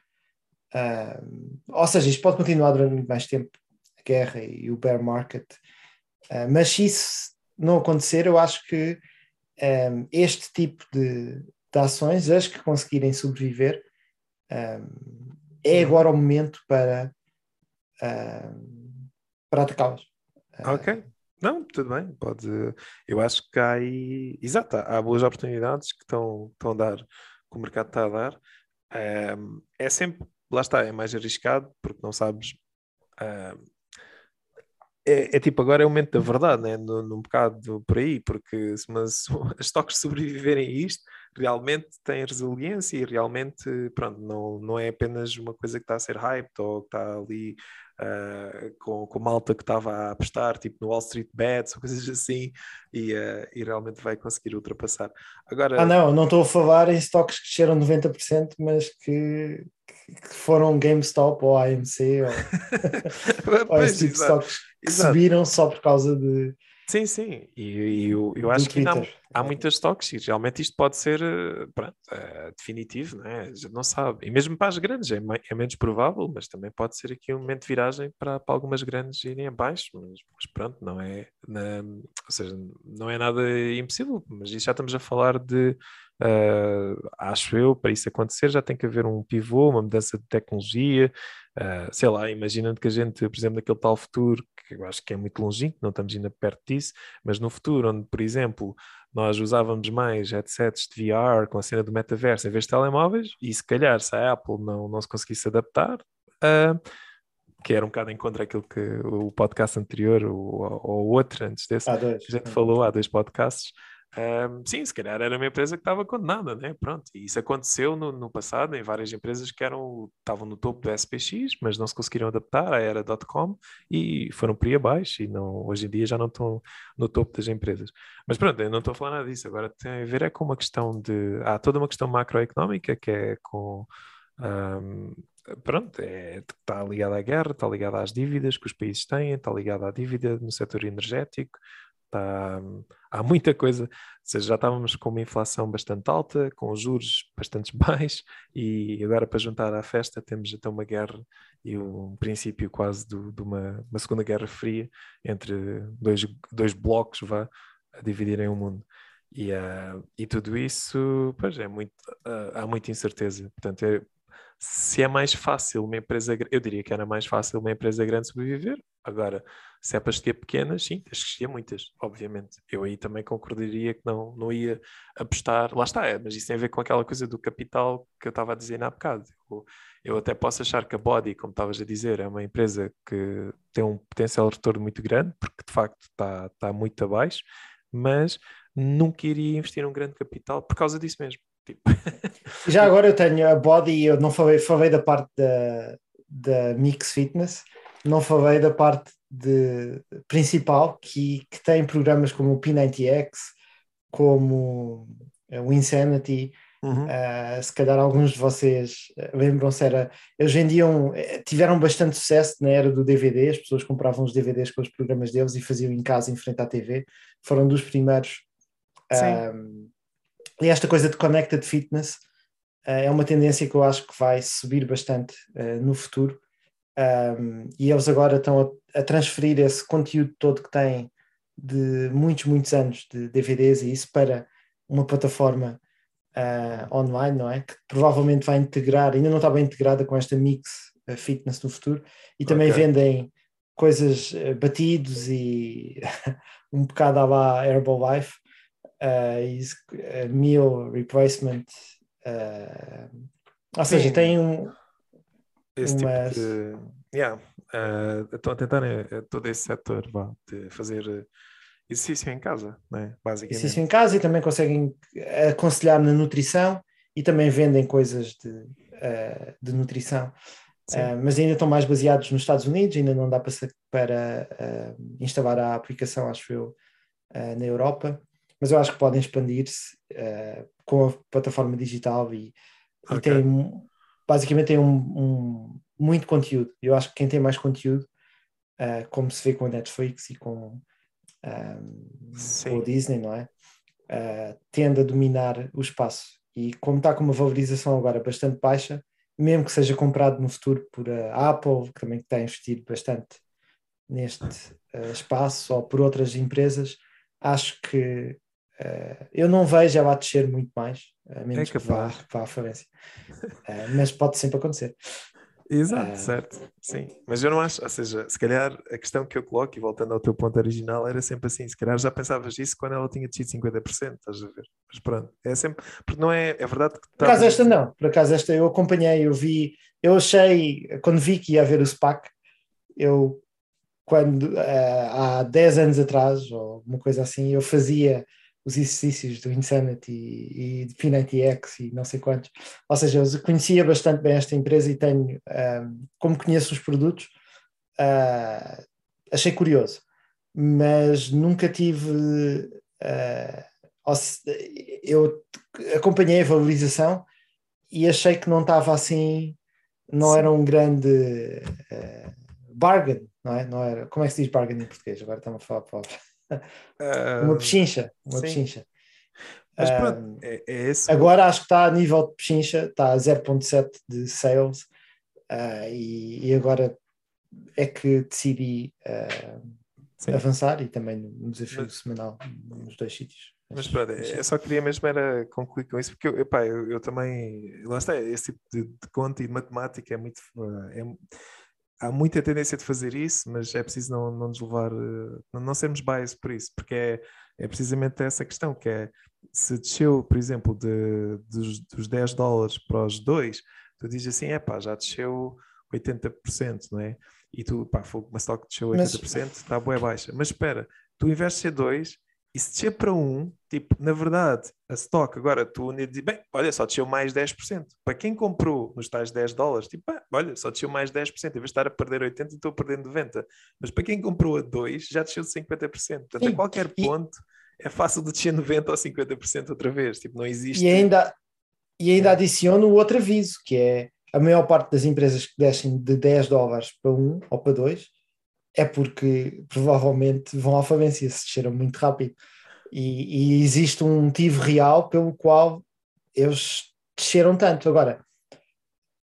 Um, ou seja, isto pode continuar durante muito mais tempo, a guerra e o bear market. Uh, mas se isso não acontecer, eu acho que um, este tipo de, de ações, as que conseguirem sobreviver, um, é agora o momento para, um, para atacá-las. Uh, Ok. Não, tudo bem, pode. Eu acho que há aí. Exato, há há boas oportunidades que estão, estão a dar, que o mercado está a dar. Ahm, é sempre, lá está, é mais arriscado, porque não sabes. ahm, é, é tipo, agora é o momento da verdade, né? No, num bocado por aí, porque se, as stocks sobreviverem a isto, realmente têm resiliência e realmente, pronto, não, não é apenas uma coisa que está a ser hyped ou que está ali uh, com, com malta que estava a apostar, tipo no Wall Street Bets ou coisas assim, e, uh, e realmente vai conseguir ultrapassar. Agora, Ah, não, não estou a falar em stocks que desceram 90%, mas que, que foram GameStop ou AMC ou, ou esse tipo de stocks que exato. subiram só por causa de, Sim, sim, e, e eu, eu do acho que ainda há, há muitas e realmente isto pode ser eh, pronto, eh, definitivo? A gente não sabe. E mesmo para as grandes é, é menos provável, mas também pode ser aqui um momento de viragem para, para algumas grandes irem abaixo, mas, mas pronto, não é, na- ou seja, não é nada impossível, mas já estamos a falar de, eh, acho eu, para isso acontecer já tem que haver um pivô, uma mudança de tecnologia, eh, sei lá, imaginando que a gente, por exemplo, naquele tal futuro, que eu acho que é muito longínquo, não estamos ainda perto disso, mas no futuro, onde, por exemplo, nós usávamos mais headsets de VR com a cena do metaverso em vez de telemóveis, e se calhar se a Apple não, não se conseguisse adaptar, ah, que era um bocado em contra aquilo que o podcast anterior ou, ou outro antes desse, dois. a gente falou há dois podcasts. Ah, sim, se calhar era uma empresa que estava condenada, né? Pronto, e isso aconteceu no, no passado em várias empresas que eram, estavam no topo do SPX, mas não se conseguiram adaptar à era .com e foram por aí abaixo e não, hoje em dia já não estão no topo das empresas. Mas pronto, eu não estou a falar nada disso. Agora tem a ver é com uma questão de. Há toda uma questão macroeconómica que é com. ahm, pronto, é, está ligada à guerra, está ligada às dívidas que os países têm, está ligada à dívida no setor energético. Está, há muita coisa, ou seja, já estávamos com uma inflação bastante alta, com os juros bastante baixos, e agora para juntar à festa temos até uma guerra e um princípio quase do- de uma, uma segunda guerra fria entre dois, dois blocos vá, a dividirem o mundo. E, ah, e tudo isso, pois é muito, ah, há muita incerteza. Portanto, é- se é mais fácil uma empresa, eu diria que era mais fácil uma empresa grande sobreviver. Agora, se é para escolher pequenas, sim, tens que muitas, obviamente. Eu aí também concordaria que não, não ia apostar, lá está, é, mas isso tem a ver com aquela coisa do capital que eu estava a dizer há bocado. Eu, eu até posso achar que a Body, como estavas a dizer, é uma empresa que tem um potencial de retorno muito grande, porque de facto está, está muito abaixo, mas nunca iria investir um grande capital por causa disso mesmo. Tipo, Já agora eu tenho a body eu não falei, falei da parte da, da Mix Fitness, não falei da parte de, principal que, que tem programas como o P90X, como o Insanity, Uh, se calhar alguns de vocês uh, lembram-se, era, eles vendiam, eh, tiveram bastante sucesso na era do DVD, as pessoas compravam os DVDs com os programas deles e faziam em casa em frente à TV, foram dos primeiros. Um, e esta coisa de connected fitness uh, é uma tendência que eu acho que vai subir bastante uh, no futuro. Um, e eles agora estão a, a transferir esse conteúdo todo que têm de muitos, muitos anos de DVDs e isso para uma plataforma uh, online, não é? Que provavelmente vai integrar, ainda não está bem integrada com esta Mix fitness no futuro e também Ok. vendem coisas batidos e um bocado à lá Herbalife uh, e s- uh, meal replacement. uh, ou seja, Sim. tem um. Esse tipo de. Yeah. eh, estão a tentar eh, todo esse setor vá, de fazer eh, exercício em casa, né? basicamente. exercício em casa e também conseguem aconselhar na nutrição e também vendem coisas de, de nutrição. Uh, mas ainda estão mais baseados nos Estados Unidos, ainda não dá para, para uh, instalar a aplicação, acho eu, uh, na Europa. Mas eu acho que podem expandir-se uh, com a plataforma digital e, e Ok. tem basicamente tem um, um- muito conteúdo. Eu acho que quem tem mais conteúdo, uh, como se vê com a Netflix e com, um, com o Disney, não é? Uh, tende a dominar o espaço. E como está com uma valorização agora bastante baixa, mesmo que seja comprado no futuro por a Apple, que também está a investir bastante neste uh, espaço, ou por outras empresas, acho que uh, eu não vejo ela a descer muito mais, a menos que vá, vá à falência. Uh, mas pode sempre acontecer. Exato, Ah. certo. Sim. Mas eu não acho, ou seja, se calhar a questão que eu coloco, e voltando ao teu ponto original, era sempre assim. Se calhar já pensavas isso quando ela tinha descido 50%, estás a ver? Mas pronto, é sempre. Porque não é. É verdade que. Por acaso esta não, por acaso esta eu acompanhei, eu vi, eu achei, quando vi que ia haver o SPAC, eu quando há 10 anos atrás, ou uma coisa assim, eu fazia os exercícios do Insanity e, e de P90X e não sei quantos. Ou seja, eu conhecia bastante bem esta empresa e tenho, um, como conheço os produtos, uh, achei curioso, mas nunca tive. Uh, eu acompanhei a valorização e achei que não estava assim, não Sim. era um grande uh, bargain, não é? Não era, como é que se diz bargain em português? Agora estamos a falar a palavra. Ah, Uma pechincha, uma sim. pechincha. Mas Ah, pronto, é, é esse. Agora acho que está a nível de pechincha, está a 0.7 de sales ah, e, e agora é que decidi ah, sim. avançar e também no desafio Mas- semanal nos dois sítios. Mas pronto, eu só queria mesmo era concluir com isso, porque eu, epá, eu, eu também, lá está, esse tipo de, de conta e de matemática é muito, é- há muita tendência de fazer isso, mas é preciso não, não nos levar, eh, não, sermos bias por isso, porque é, é precisamente essa questão, que é, se desceu, por exemplo, de, dos, dos 10 dólares para os 2, tu dizes assim, é pá, já desceu 80%, não é? E tu, pá, foi uma stock que desceu Mas- 80%, está boa baixa, mas espera, tu investes C2 e se descer para 1, tipo, na verdade, a stock agora tu diz, bem, olha, só desceu mais 10%. Para quem comprou nos tais 10 dólares, tipo, ah, olha, só desceu mais 10%, em vez de estar a perder 80%, estou a perder 90%. Mas para quem comprou a 2, já desceu de 50%. Portanto, Sim, a qualquer ponto é fácil de descer 90% ou 50% outra vez. Tipo, não existe. E ainda, e ainda adiciono outro aviso, que é a maior parte das empresas que descem de 10 dólares para 1 ou para 2 é porque provavelmente vão à falência se desceram muito rápido. E, e existe um motivo real pelo qual eles desceram tanto. Agora,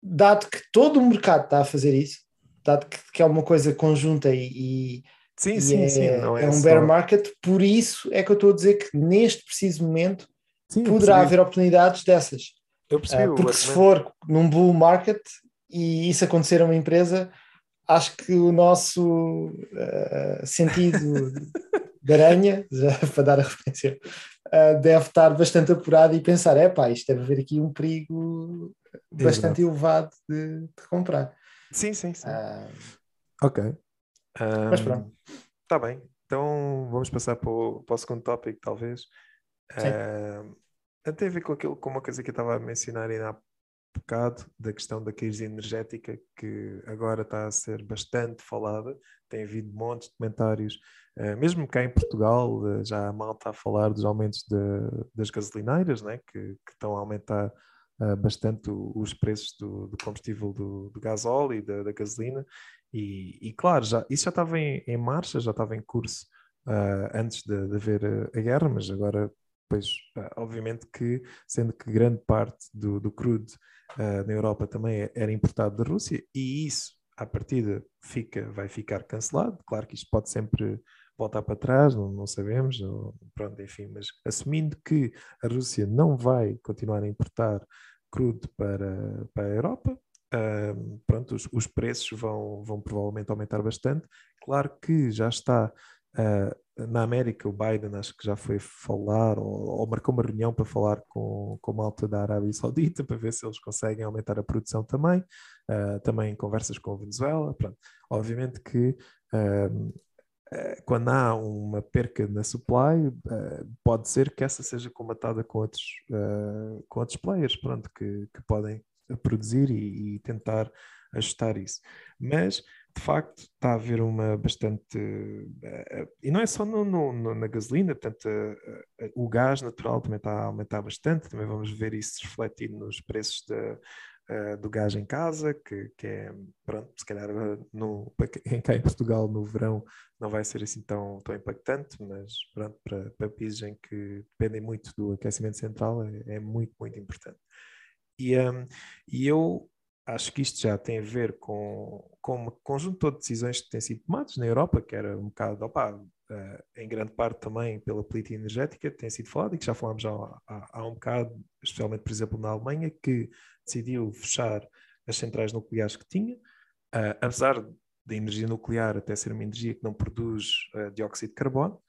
dado que todo o mercado está a fazer isso, dado que, que é uma coisa conjunta e, e- Sim, e sim, é, sim. É, é um só- bear market, por isso é que eu estou a dizer que neste preciso momento Sim, poderá haver oportunidades dessas. Eu percebi o porque se for num bull market e isso acontecer a uma empresa, acho que o nosso ah, sentido de aranha, já para dar a referência, ah, deve estar bastante apurado e pensar: é pá, isto deve haver aqui um perigo bastante elevado de, de comprar. Sim, sim, sim. Ah, Ok. Mas pronto. Está bem. Então vamos passar para o, para o segundo tópico, talvez. Sim. Ah, tem a ver com aquilo, com uma coisa que eu estava a mencionar ainda há bocado, da questão da crise energética, que agora está a ser bastante falada. Tem havido montes de comentários, ah, mesmo cá em Portugal, ah, já a malta a falar dos aumentos de- das gasolineiras, né, que, que estão a aumentar ah, bastante os preços do, do combustível do, do gasóleo e da, da gasolina. E, e, claro, já, isso já estava em, em marcha, já estava em curso ah, antes de, de haver a, a guerra, mas agora, pois, ah, obviamente que, sendo que grande parte do, do crudo ah, na Europa também é- era importado da Rússia, e isso, à partida, fica, vai ficar cancelado. Claro que isto pode sempre voltar para trás, não, não sabemos, ou- pronto, enfim, mas assumindo que a Rússia não vai continuar a importar crudo para, para a Europa, um, pronto, os, os, preços vão, vão provavelmente aumentar bastante. Claro que já está uh, na América, o Biden acho que já foi falar ou, ou, marcou uma reunião para falar com, com malta da Arábia Saudita para ver se eles conseguem aumentar a produção também. Uh, também conversas com a Venezuela. Pronto. Obviamente que quando há uma perca na supply, pode ser que essa seja combatada com outros, com outros players pronto, que, que podem produzir e, e, tentar ajustar isso. Mas, de facto, está a haver uma bastante. Uh, e não é só no, no, na gasolina, portanto, uh, o gás natural também está a aumentar bastante, também vamos ver isso refletido nos preços de, do gás em casa, que, que é, pronto, se calhar no, em cá em Portugal no verão não vai ser assim tão, tão impactante, mas pronto, para, para países em que dependem muito do aquecimento central é, é muito, muito importante. E, um, e eu acho que isto já tem a ver com, com um conjunto de decisões que têm sido tomadas na Europa, que era um bocado, opa, uh, em grande parte também pela política energética, tem sido falado e que já falámos há, há, um bocado, especialmente, por exemplo, na Alemanha, que decidiu fechar as centrais nucleares que tinha, uh, apesar da energia nuclear até ser uma energia que não produz uh, dióxido de carbono,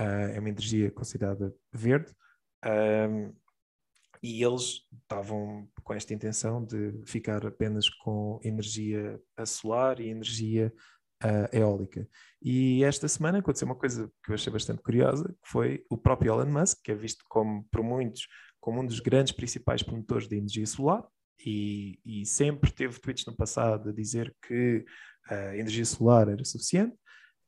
é uma energia considerada verde, e eles estavam com esta intenção de ficar apenas com energia solar e energia uh, eólica. E esta semana aconteceu uma coisa que eu achei bastante curiosa, que foi o próprio Elon Musk, que é visto como, por muitos, como um dos grandes principais promotores da energia solar, e, e, sempre teve tweets no passado a dizer que a energia solar era suficiente.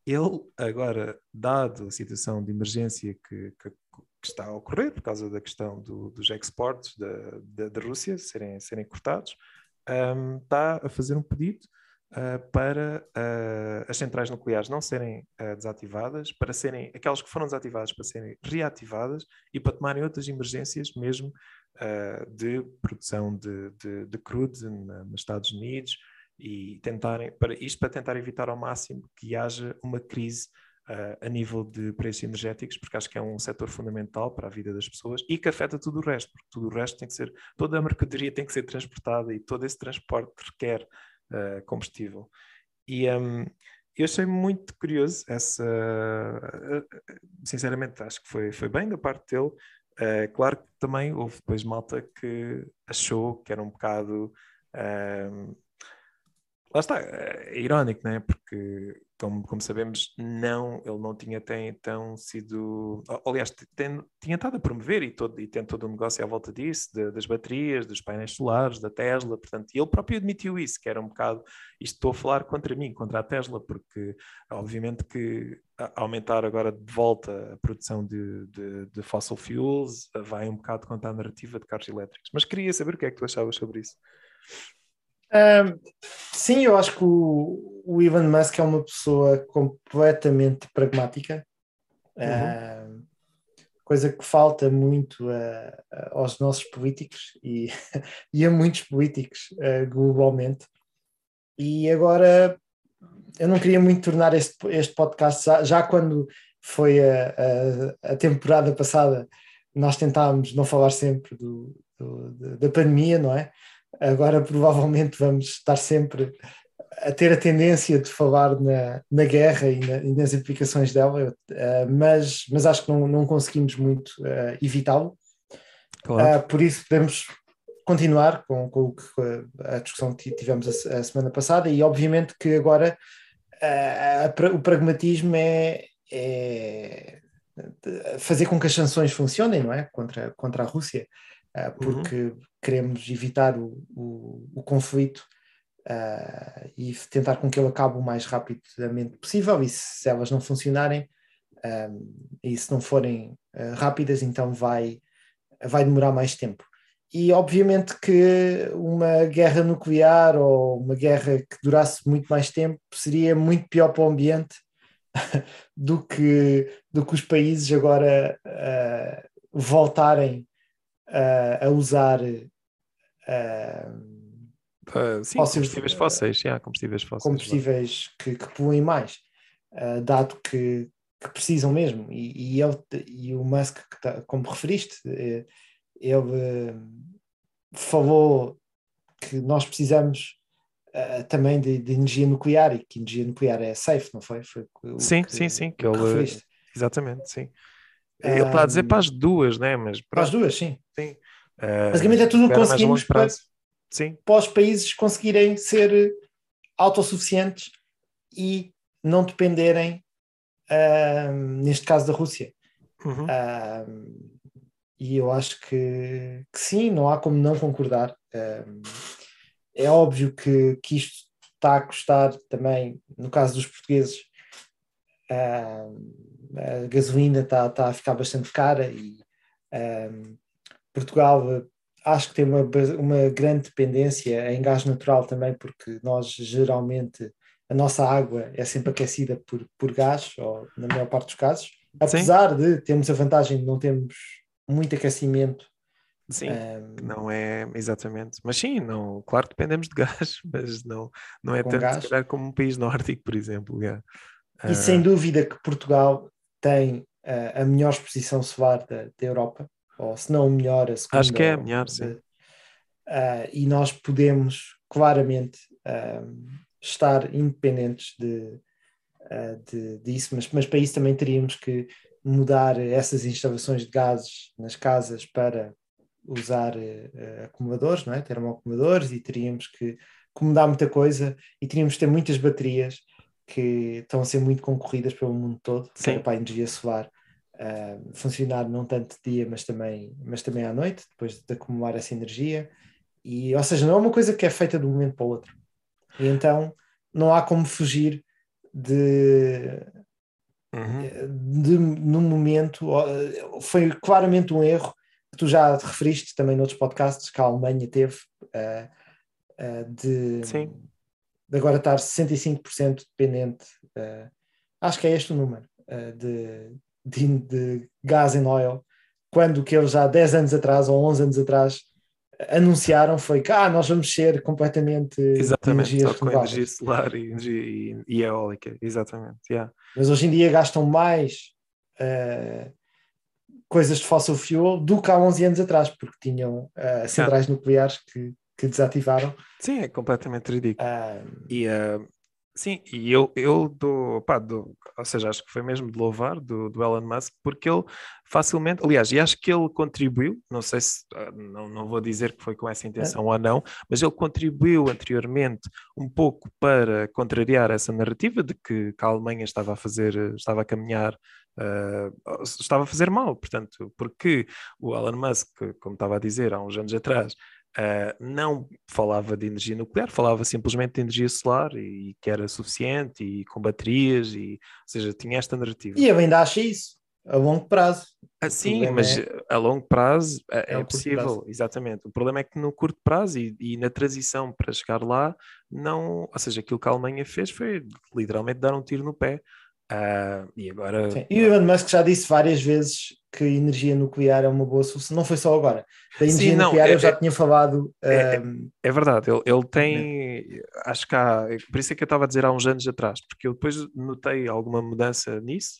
Ele, agora, dado a situação de emergência que, que, que está a ocorrer por causa da questão do, dos exportes da, da, Rússia serem, serem cortados, um, está a fazer um pedido uh, para uh, as centrais nucleares não serem uh, desativadas, para serem aquelas que foram desativadas para serem reativadas e para tomarem outras emergências mesmo de produção de, de, de crude nos Estados Unidos e tentarem para isto para tentar evitar ao máximo que haja uma crise a nível de preços energéticos, porque acho que é um setor fundamental para a vida das pessoas e que afeta tudo o resto, porque tudo o resto tem que ser, toda a mercadoria tem que ser transportada e todo esse transporte requer uh, combustível. E um, eu achei muito curioso essa, sinceramente, acho que foi, foi bem da parte dele. Uh, claro que também houve depois malta que achou que era um bocado. Uh, lá está, é irónico, não é? Porque como, como sabemos, não, ele não tinha até então sido. Aliás, tem, tinha estado a promover e, todo, e tem todo um negócio à volta disso, de, das baterias, dos painéis solares, da Tesla, portanto, e ele próprio admitiu isso, que era um bocado. Isto estou a falar contra mim, contra a Tesla, porque obviamente que aumentar agora de volta a produção de, de, de fossil fuels vai um bocado contra a narrativa de carros elétricos. Mas queria saber o que é que tu achavas sobre isso. Sim, eu acho que o, o Elon Musk é uma pessoa completamente pragmática, uhum. uh, coisa que falta muito aos nossos políticos e, e a muitos políticos uh, globalmente. E agora eu não queria muito tornar este, este podcast, já, já quando foi a, a, a, temporada passada, nós tentámos não falar sempre do, do da pandemia, não é? Agora provavelmente vamos estar sempre a ter a tendência de falar na, na guerra e, na, e nas implicações dela, uh, mas, mas acho que não, não conseguimos muito uh, evitá-lo. Claro. Uh, por isso podemos continuar com, com, a discussão que tivemos a, a, semana passada e obviamente que agora a, a, o pragmatismo é, é, fazer com que as sanções funcionem, não é? Contra, contra a Rússia. Uh, porque uhum. queremos evitar o, o, o conflito uh, e tentar com que ele acabe o mais rapidamente possível. E se, se elas não funcionarem um, e se não forem uh, rápidas, então vai, vai demorar mais tempo. E obviamente que uma guerra nuclear ou uma guerra que durasse muito mais tempo seria muito pior para o ambiente do que, do que os países agora voltarem uh, a usar uh, sim, fósseis, combustíveis fósseis, yeah, combustíveis fósseis, combustíveis que, que, poluem mais, dado que, que, precisam mesmo. E, e, ele, e o Musk, tá, como referiste, ele falou que nós precisamos uh, também de, de, energia nuclear e que energia nuclear é safe, não foi? foi sim, que, sim, sim, que ele, exatamente, sim. Ele está a dizer para as duas, né? Mas para as duas, sim. sim. Uh, Basicamente é tudo o que conseguimos para, sim. para os países conseguirem ser autossuficientes e não dependerem, uh, neste caso da Rússia. Uhum. Uh, e eu acho que, que, sim, não há como não concordar. é óbvio que, que isto está a custar também, no caso dos portugueses, a gasolina está, está a ficar bastante cara e um, Portugal acho que tem uma, uma grande dependência em gás natural também, porque nós geralmente a nossa água é sempre aquecida por, por gás, ou na maior parte dos casos, apesar Sim. de termos a vantagem de não termos muito aquecimento. Sim, um, não é exatamente, mas sim, não, claro que dependemos de gás, mas não, não é tanto gás. como um país nórdico, por exemplo. Yeah. E uh, sem dúvida que Portugal tem uh, a melhor exposição solar da, da Europa, ou se não o melhor, a segunda. Acho que é a melhor, sim. Uh, e nós podemos claramente uh, estar independentes de, uh, de, disso, mas, mas para isso também teríamos que mudar essas instalações de gases nas casas para usar acumuladores, não é? termoacumuladores, e teríamos que, que mudar muita coisa e teríamos que ter muitas baterias que estão a ser muito concorridas pelo mundo todo Sim. para a energia solar uh, funcionar não tanto de dia, mas também, mas também à noite, depois de acumular essa energia. E, ou seja, não é uma coisa que é feita de um momento para o outro. E então não há como fugir de, uhum. de no momento. Foi claramente um erro que tu já te referiste também noutros podcasts que a Alemanha teve uh, uh, de, de, agora estar 65% dependente. Uh, acho que é este o número de, de, de gas and oil, quando que eles há 10 anos atrás ou 11 anos atrás anunciaram foi que ah, nós vamos ser completamente exatamente, energias com energia solar e, energia, e, eólica, exatamente. Yeah. Mas hoje em dia gastam mais uh, coisas de fossil fuel do que há 11 anos atrás, porque tinham uh, centrais yeah. nucleares que, que desativaram. Sim, é completamente ridículo. E uh, Sim, e eu, eu dou, pá, dou, ou seja, acho que foi mesmo de louvar do, do Elon Musk, porque ele facilmente, aliás, e acho que ele contribuiu, não sei se, ah, não, não vou dizer que foi com essa intenção é. ou não, mas ele contribuiu anteriormente um pouco para contrariar essa narrativa de que, que a Alemanha estava a fazer, estava a caminhar Uh, estava a fazer mal, portanto, porque o Elon Musk, como estava a dizer há uns anos atrás, Uh, não falava de energia nuclear, falava simplesmente de energia solar e, e que era suficiente e com baterias, e, ou seja, tinha esta narrativa. E eu ainda acho isso, a longo prazo. Ah, sim, mas é... a longo prazo é, é, é possível, prazo. exatamente. O problema é que no curto prazo e, e, na transição para chegar lá, não, ou seja, aquilo que a Alemanha fez foi literalmente dar um tiro no pé. Uh, e agora. Sim. E o Elon Musk já disse várias vezes que energia nuclear é uma boa solução, não foi só agora. Da energia Sim, não, nuclear é, eu já é, tinha falado. É, um... é verdade, ele, ele tem, acho que há, por isso é que eu estava a dizer há uns anos atrás, porque eu depois notei alguma mudança nisso,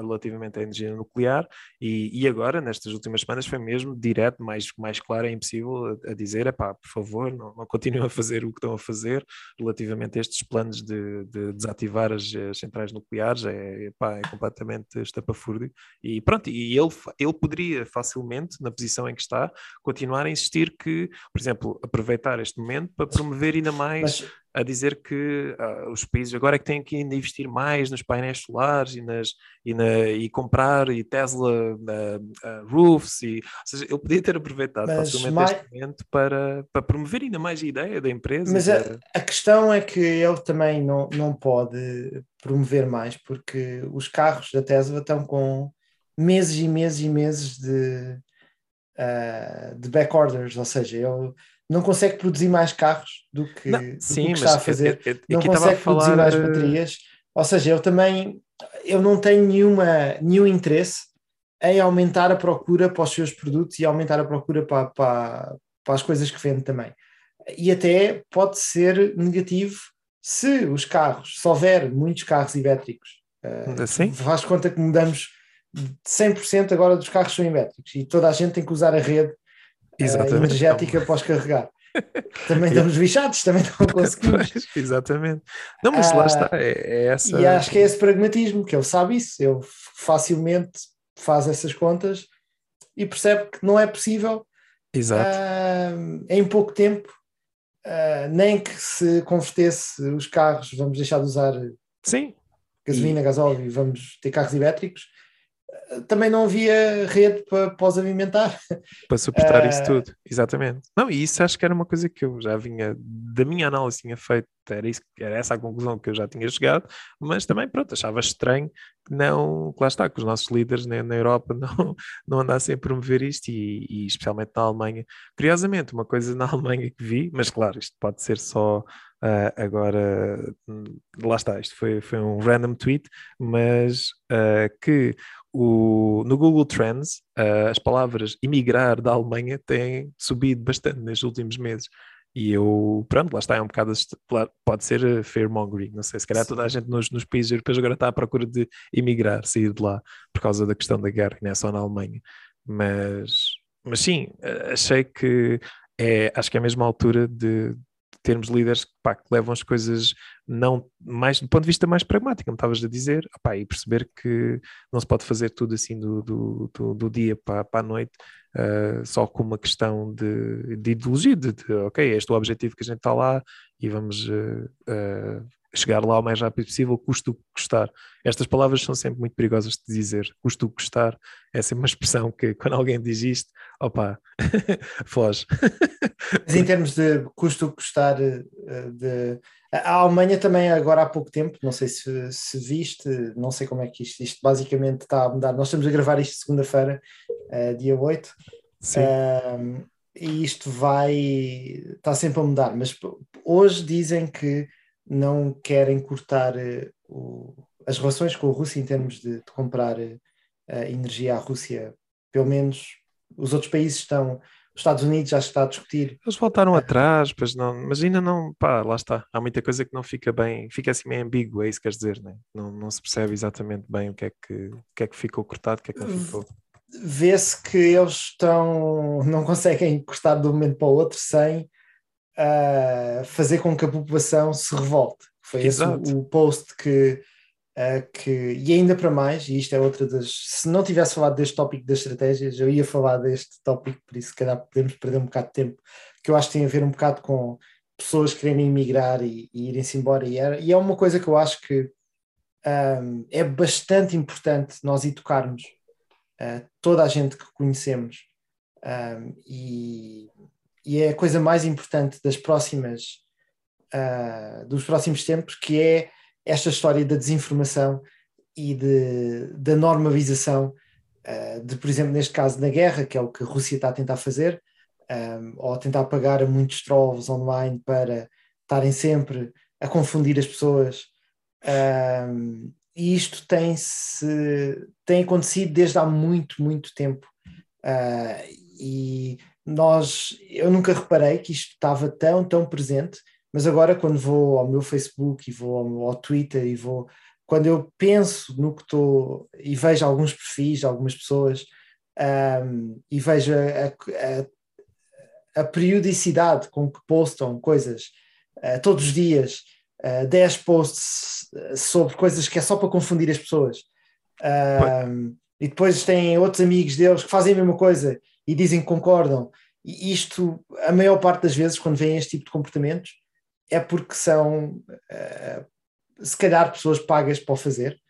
relativamente à energia nuclear, e, e agora, nestas últimas semanas, foi mesmo direto, mais, mais claro, é impossível a, a dizer, é pá, por favor, não, não continuem a fazer o que estão a fazer relativamente a estes planos de, de desativar as, as, centrais nucleares, é, pá, é completamente estapafúrdio, e pronto, e ele, ele poderia facilmente, na posição em que está, continuar a insistir que, por exemplo, aproveitar este momento para promover ainda mais Mas... a dizer que uh, os países agora é que têm que ainda investir mais nos painéis solares e, nas, e, na, e comprar e Tesla uh, uh, roofs, e, ou seja, ele podia ter aproveitado Mas facilmente mais... este momento para, para promover ainda mais a ideia da empresa. Mas a, a questão é que ele também não, não pode promover mais porque os carros da Tesla estão com meses e meses e meses de, uh, de back orders, ou seja, ele não consegue produzir mais carros do que, não, do sim, que está a fazer, eu, eu, eu não consegue produzir mais eh, baterias, ou seja, eu também eu não tenho nenhuma, nenhum interesse em aumentar a procura para os seus produtos e aumentar a procura para, para, para as coisas que vende também. E até pode ser negativo se os carros, se houver muitos carros elétricos, uh, faz conta que mudamos 100% agora dos carros são elétricos e toda a gente tem que usar a rede uh, energética para os carregar. também estamos bichados, também não conseguimos. Pois, exatamente. Não, mas lá Ah, está, é, é essa. E acho que é esse pragmatismo, que ele sabe isso, ele facilmente faz essas contas e percebe que não é possível ah, em pouco tempo, ah, nem que se convertesse os carros, vamos deixar de usar Sim, gasolina, gasóleo e vamos ter carros elétricos, também não havia rede para, para os alimentar. para suportar isso Ah. tudo, exatamente. Não, e isso acho que era uma coisa que eu já vinha, da minha análise tinha feito, era, isso, era essa a conclusão que eu já tinha chegado, mas também, pronto, achava estranho que não, que lá está, que os nossos líderes na, na Europa não, não andassem a promover isto e, e especialmente na Alemanha. Curiosamente, uma coisa na Alemanha que vi, mas claro, isto pode ser só ah, agora, hum, lá está, isto foi, foi um random tweet, mas ah, que o, no Google Trends, ah, as palavras imigrar da Alemanha têm subido bastante nestes últimos meses. E eu, pronto, lá está, é um bocado, pode ser uh, fear-mongering, não sei, se calhar toda a gente nos, nos países europeus agora está à procura de emigrar, sair de lá, por causa da questão da guerra, não é só na Alemanha. Mas, mas sim, uh, achei que é, acho que é a mesma altura de termos líderes pá, que levam as coisas não mais do ponto de vista mais pragmático, como estavas a dizer, opá, e perceber que não se pode fazer tudo assim do, do, do, do dia para, para a noite, uh, só com uma questão de, de ideologia, de, de, ok, este é o objetivo que a gente está lá e vamos uh, uh, chegar lá o mais rápido possível, custo o que custar. Estas palavras são sempre muito perigosas de dizer, custo o que custar, é sempre uma expressão que quando alguém diz isto, opa, foge. Mas em termos de custo custar eh, de a Alemanha também agora há pouco tempo, não sei se, se viste, não sei como é que isto, isto basicamente está a mudar. Nós estamos a gravar isto segunda-feira, uh, dia 8, Sim. um, e isto vai está sempre a mudar, mas hoje dizem que não querem cortar uh, o, as relações com a Rússia em termos de, de comprar uh, energia à Rússia, pelo menos os outros países estão os Estados Unidos já está a discutir. Eles voltaram atrás, mas, não, mas ainda não, pá, lá está. Há muita coisa que não fica bem, fica assim meio ambíguo, é isso que queres dizer, né? não, não se percebe exatamente bem o que, é que, o que é que ficou cortado, o que é que não ficou. Vê-se que eles estão, não conseguem cortar de um momento para o outro sem uh, fazer com que a população se revolte. Foi Exato. esse o, o post que, uh, que, e ainda para mais, e isto é outra das. Se não tivesse falado deste tópico das estratégias, eu ia falar deste tópico, por isso, se calhar, podemos perder um bocado de tempo, que eu acho que tem a ver um bocado com pessoas querendo emigrar e, e irem-se embora. E é, e é, uma coisa que eu acho que um, é bastante importante nós educarmos uh, toda a gente que conhecemos. Um, e, e, é a coisa mais importante das próximas uh, dos próximos tempos, que é esta história da desinformação e de, da normalização uh, de, por exemplo, neste caso na guerra, que é o que a Rússia está a tentar fazer, um, ou a tentar pagar a muitos trolls online para estarem sempre a confundir as pessoas. Um, e isto tem, -se, tem acontecido desde há muito, muito tempo. Uh, e nós, eu nunca reparei que isto estava tão, tão presente, mas agora quando vou ao meu Facebook e vou ao, ao Twitter e vou, quando eu penso no que estou e vejo alguns perfis de algumas pessoas um, e vejo a, a, a, periodicidade com que postam coisas uh, todos os dias, uh, 10 posts sobre coisas que é só para confundir as pessoas. Um, e depois têm outros amigos deles que fazem a mesma coisa e dizem que concordam. E isto, a maior parte das vezes, quando vem este tipo de comportamentos, é porque são, uh, se calhar, pessoas pagas para o fazer.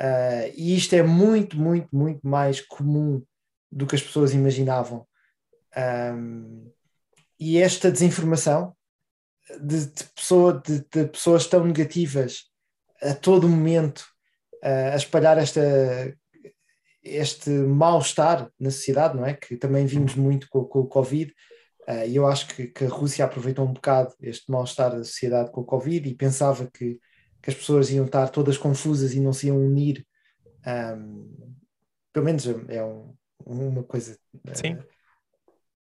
Uh, e isto é muito, muito, muito mais comum do que as pessoas imaginavam. Um, e esta desinformação de, de, pessoa, de, de, pessoas tão negativas a todo momento uh, a espalhar esta este mal-estar na sociedade, não é? Que também vimos muito com, com o Covid, uh, e eu acho que, que, a Rússia aproveitou um bocado este mal-estar da sociedade com o Covid e pensava que, que, as pessoas iam estar todas confusas e não se iam unir. Um, pelo menos é um, uma coisa. Sim.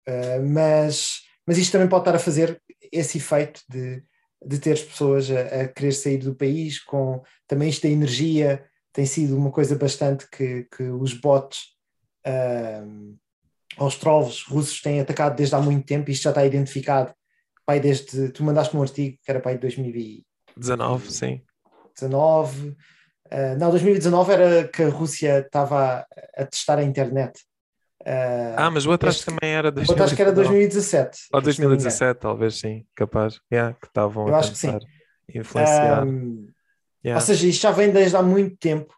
Uh, mas, mas isto também pode estar a fazer esse efeito de, de ter as pessoas a, a querer sair do país com também isto da energia tem sido uma coisa bastante que, que os bots aos trolls russos têm atacado desde há muito tempo, isto já está identificado pai desde. Tu mandaste um artigo que era pai de 2019. 19, sim. Uh, não, 2019 era que a Rússia estava a, testar a internet. Uh, Ah, mas o outro acho este- que também era o outro acho que era 2017. Ou se não me engano. 2017, talvez sim, capaz. Yeah, que estavam Eu a acho que sim. influenciar. Um, Yeah. Ou seja, isto já vem desde há muito tempo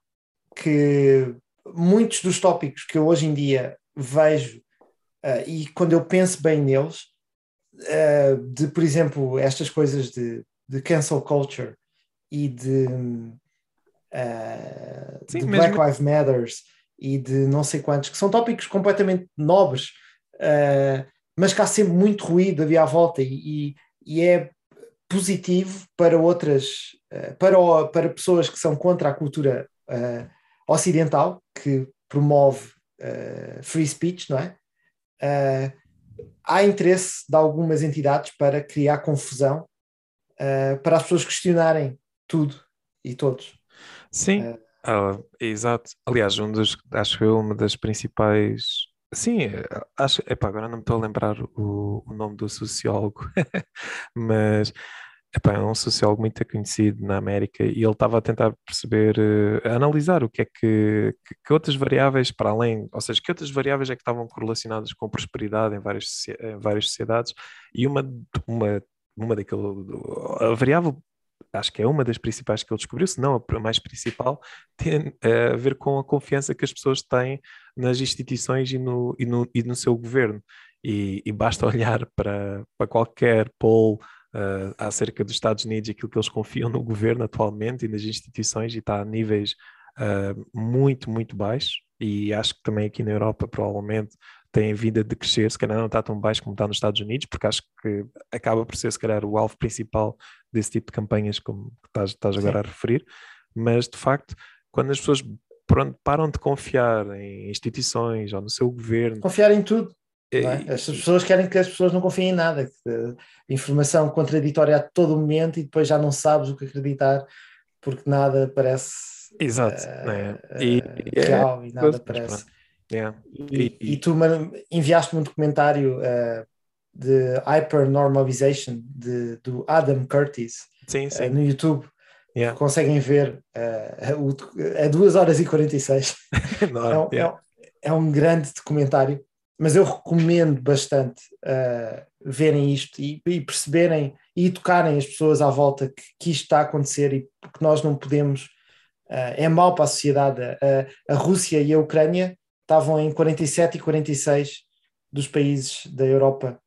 que muitos dos tópicos que eu hoje em dia vejo ah, e quando eu penso bem neles, ah, de por exemplo, estas coisas de, de cancel culture e de, ah, Sim, de Black Lives Matters e de não sei quantos, que são tópicos completamente nobres, mas que há sempre muito ruído ali à volta e, e- e é positivo para outras, eh, para, o- para pessoas que são contra a cultura eh, ocidental, que promove eh, free speech, não é? Eh, há interesse de algumas entidades para criar confusão, para as pessoas questionarem tudo e todos. Sim, ah, exato. Aliás, um dos, acho eu, uma das principais. Sim, eh, acho. Epá, agora não me estou a lembrar o, o nome do sociólogo, mas epá, é um sociólogo muito conhecido na América e ele estava a tentar perceber, a analisar o que é que, que, que outras variáveis para além, ou seja, que outras variáveis é que estavam correlacionadas com prosperidade em várias, em várias sociedades e uma, uma, uma daquele, a variável acho que é uma das principais que ele descobriu, se não a mais principal, tem eh, a ver com a confiança que as pessoas têm nas instituições e no, e no, e no seu governo. E, e basta olhar para, para qualquer poll eh, acerca dos Estados Unidos e aquilo que eles confiam no governo atualmente e nas instituições, e está a níveis eh, muito, muito baixos. E acho que também aqui na Europa, provavelmente, tem vindo a decrescer, se calhar não está tão baixo como está nos Estados Unidos, porque acho que acaba por ser, se calhar, o alvo principal desse tipo de campanhas, como estás, estás agora a referir, mas de facto, quando as pessoas pronto, param de confiar em instituições ou no seu governo, confiar em tudo. não é? As pessoas querem que as pessoas não confiem em nada, que, eh, informação contraditória a todo momento e depois já não sabes o que acreditar porque nada parece exato, eh, E, é, real e nada parece. pronto, yeah. E, E- tu enviaste-me um documentário eh, de Hypernormalization de, do Adam Curtis Sim, eh, sim, no YouTube. yeah. Conseguem ver eh, o- a 2 horas e 46. É Enorme, um, é yeah. um- é um grande documentário, mas eu recomendo bastante uh, verem isto e, e perceberem e educarem as pessoas à volta que, que isto está a acontecer e que nós não podemos. uh, é mau para a sociedade. Uh, a Rússia e a Ucrânia estavam em 47 e 46 dos países da Europa.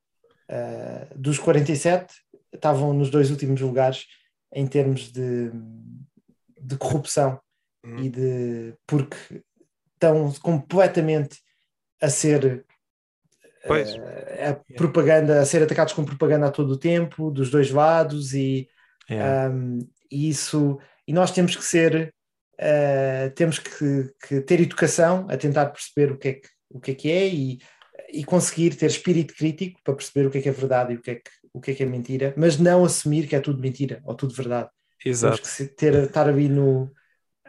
Uh, dos 47, estavam nos dois últimos lugares em termos de, de corrupção Hum. e de porque estão completamente a ser eh, a propaganda, a ser atacados com propaganda a todo o tempo, dos dois lados, e, Yeah. um, e isso e nós temos que ser eh, temos que, que ter educação a tentar perceber o que é que, o que, é, que é e, e conseguir ter espírito crítico para perceber o que é que é verdade e o que é que, o que é que é mentira, mas não assumir que é tudo mentira ou tudo verdade. Temos Exato. que se- ter, estar ali no,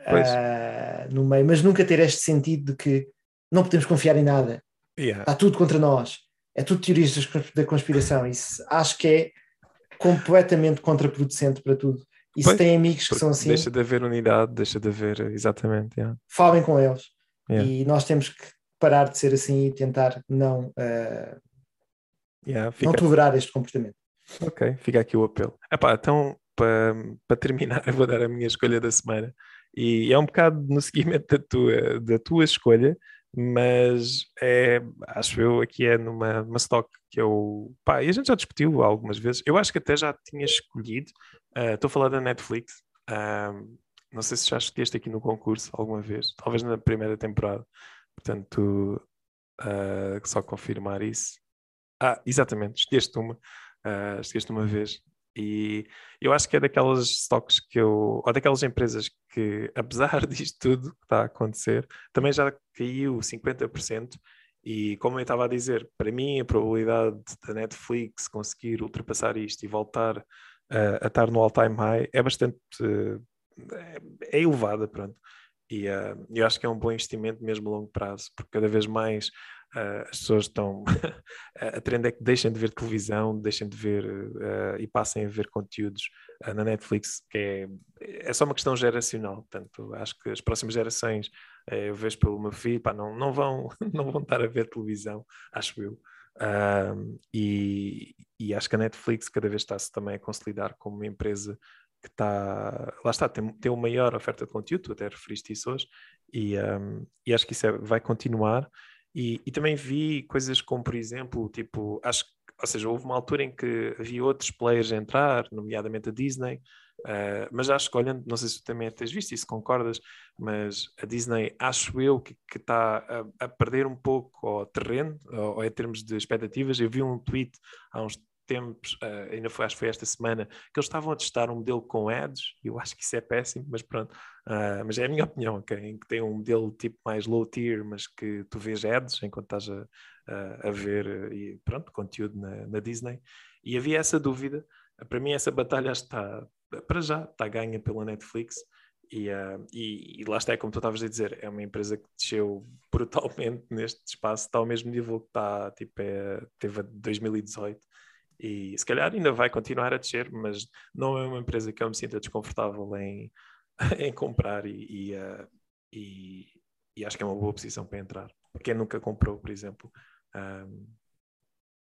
ah, no meio, mas nunca ter este sentido de que não podemos confiar em nada, Yeah. está tudo contra nós, é tudo teorias da conspiração. Isso acho que é completamente contraproducente para tudo. E se Pois, têm amigos que são assim, Deixa de haver unidade, deixa de haver, exatamente. yeah. falem com eles. Yeah. E nós temos que parar de ser assim e tentar não, ah, Yeah, não fica, tolerar este comportamento. ok, fica aqui o apelo. Epá, então, para para terminar, eu vou dar a minha escolha da semana. E é um bocado no seguimento da tua, da tua escolha, mas é, acho eu aqui é numa, stock que eu. Pá, e a gente já discutiu algumas vezes. Eu acho que até já tinha escolhido. ah, Estou a falar da Netflix. ah, não sei se já escolheste aqui no concurso alguma vez, talvez na primeira temporada. Portanto, ah, só confirmar isso. Ah, exatamente, escolheste uma, ah, escolheste uma vez. E eu acho que é daquelas stocks que eu, ou daquelas empresas que, apesar disto tudo que está a acontecer, também já caiu 50%. E como eu estava a dizer, para mim a probabilidade da Netflix conseguir ultrapassar isto e voltar ah, a estar no all-time high é bastante eh, é, elevada, pronto. E ah, eu acho que é um bom investimento mesmo a longo prazo, porque cada vez mais uh, as pessoas estão. a trend é que deixem de ver televisão, deixem de ver uh, e passem a ver conteúdos uh, na Netflix, que é, é só uma questão geracional. Portanto, acho que as próximas gerações, eu vejo pelo meu filho, pá, não, não, vão, não vão estar a ver televisão, acho eu. e, e acho que a Netflix cada vez está-se também a consolidar como uma empresa que está, lá está, tem, tem uma maior oferta de conteúdo, tu até referiste isso hoje, e, um, e acho que isso é, vai continuar. E, e, também vi coisas como, por exemplo, tipo, acho ou seja, houve uma altura em que havia outros players a entrar, nomeadamente a Disney, uh, mas acho que olhando, não sei se tu também tens visto isso, concordas, mas a Disney, acho eu que está a, a, perder um pouco o terreno, ou, ou em termos de expectativas. Eu vi um tweet há uns tempos, uh, ainda foi, acho que foi esta semana, que eles estavam a testar um modelo com ads, eu acho que isso é péssimo, mas pronto, uh, mas é a minha opinião, okay? em que tem um modelo tipo mais low tier, mas que tu vês ads enquanto estás a, a, ver uh, e pronto, conteúdo na, na, Disney, e havia essa dúvida, para mim essa batalha está, para já, está ganha pela Netflix, e, uh, e, e, lá está, é como tu estavas a dizer, é uma empresa que desceu brutalmente neste espaço, está ao mesmo nível que está, tipo, é, teve a 2018, e se calhar ainda vai continuar a descer, mas não é uma empresa que eu me sinta desconfortável em, em comprar e, e, uh, e, e, acho que é uma boa posição para entrar. Quem nunca comprou, por exemplo, um,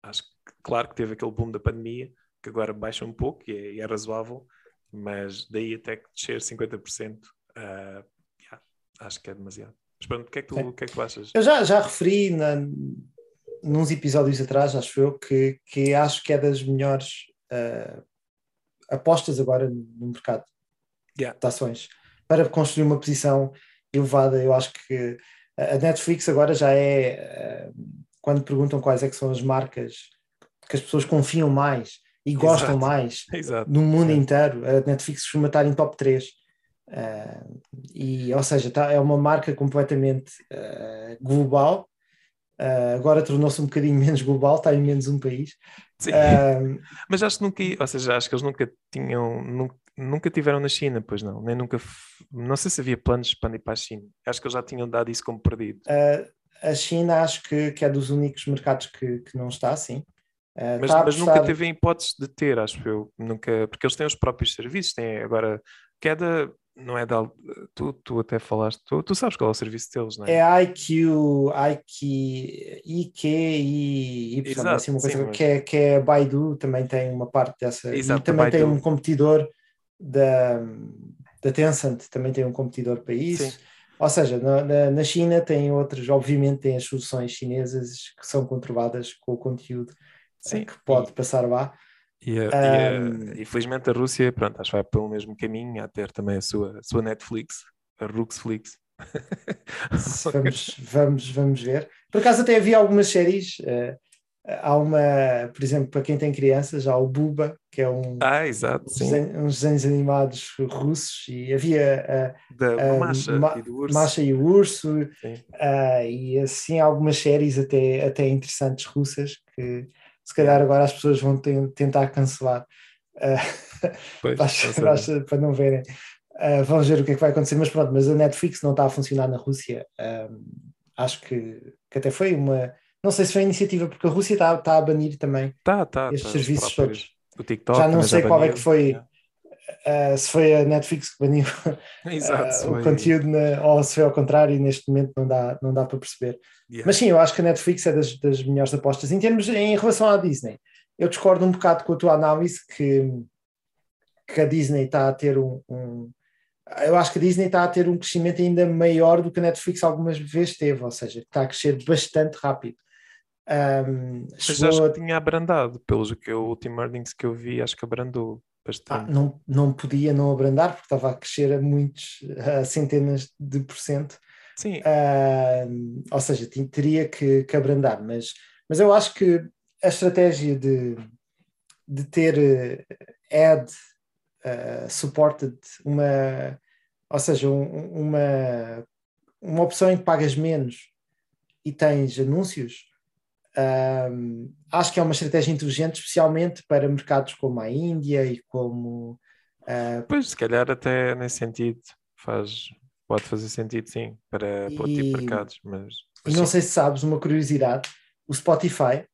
acho que claro que teve aquele boom da pandemia, que agora baixa um pouco e é, é razoável, mas daí até que descer 50%, uh, yeah, acho que é demasiado. Mas pronto, o que é que tu, o que é que tu achas? Eu já, já referi na, nos episódios atrás, acho eu, que, que acho que é das melhores uh, apostas agora no mercado yeah. de ações para construir uma posição elevada. Eu acho que a Netflix agora já é, uh, quando perguntam quais é que são as marcas que as pessoas confiam mais e gostam Exato. mais Exato. no mundo inteiro, a Netflix costuma estar em top 3. Uh, e, ou seja, tá, é uma marca completamente global Uh, agora tornou-se um bocadinho menos global, está em menos um país. Sim. Uh, Mas acho que nunca, ou seja, acho que eles nunca tinham, nunca, nunca tiveram na China, pois não, nem nunca, não sei se havia planos de expandir para a China. Acho que eles já tinham dado isso como perdido. Uh, a China acho que, que, é dos únicos mercados que, que não está assim. mas, mas nunca teve a hipótese de ter, acho eu, nunca, porque eles têm os próprios serviços, têm agora queda não é da. Tu, tu até falaste, tu, tu sabes qual é o serviço deles, não é? É IQ, IQ, IQ e Y, Exato, assim, uma coisa sim, que, é, que é Baidu, também tem uma parte dessa. Exato, e também tem um competidor da, da Tencent, também tem um competidor para isso. Sim. Ou seja, na, na China tem outros, obviamente, tem as soluções chinesas que são controladas com o conteúdo eh, sim. que pode passar lá. E, a, um, e, a, e, felizmente a Rússia, pronto, acho que vai pelo mesmo caminho, a ter também a sua, a sua Netflix, a Ruxflix. vamos, vamos, vamos ver. Por acaso até havia algumas séries. Uh, há uma, por exemplo, para quem tem crianças, há o Buba, que é um ah, exato, uns, desenhos, uns desenhos animados russos, e havia a, da a, Masha, Ma, e do urso. Masha e o Urso, uh, e assim algumas séries até, até interessantes russas que se calhar agora as pessoas vão tentar cancelar uh, pois, para, para, não verem. Uh, vamos ver o que é que vai acontecer, mas pronto, mas a Netflix não está a funcionar na Rússia. Um, acho que, que até foi uma. Não sei se foi iniciativa, porque a Rússia está, está a banir também tá, tá, estes tá, serviços todos. O TikTok já não sei qual é que foi. Uh, se foi a Netflix que baniu uh, o conteúdo na, ou se foi ao contrário, neste momento não dá, não dá para perceber. Yeah. Mas sim, eu acho que a Netflix é das, das melhores apostas. Em termos em relação à Disney, eu discordo um bocado com a tua análise que, que a Disney está a ter um, um, Eu acho que a Disney está a ter um crescimento ainda maior do que a Netflix algumas vezes teve, ou seja, está a crescer bastante rápido. Um, Mas acho que tinha abrandado, pelos que o último earnings que eu vi, acho que abrandou. Ah, não, não podia não abrandar porque estava a crescer a muitos, a centenas de por cento. Sim. Uh, ou seja, teria que, que, abrandar, mas, mas eu acho que a estratégia de, de ter uh, ad uh, supported, uma, ou seja, um, uma, uma opção em que pagas menos e tens anúncios, um, acho que é uma estratégia inteligente, especialmente para mercados como a Índia e como. Uh, pois, se calhar até nesse sentido faz, pode fazer sentido, sim, para, para o tipo de mercados, mas. E não sei se sabes, uma curiosidade, o Spotify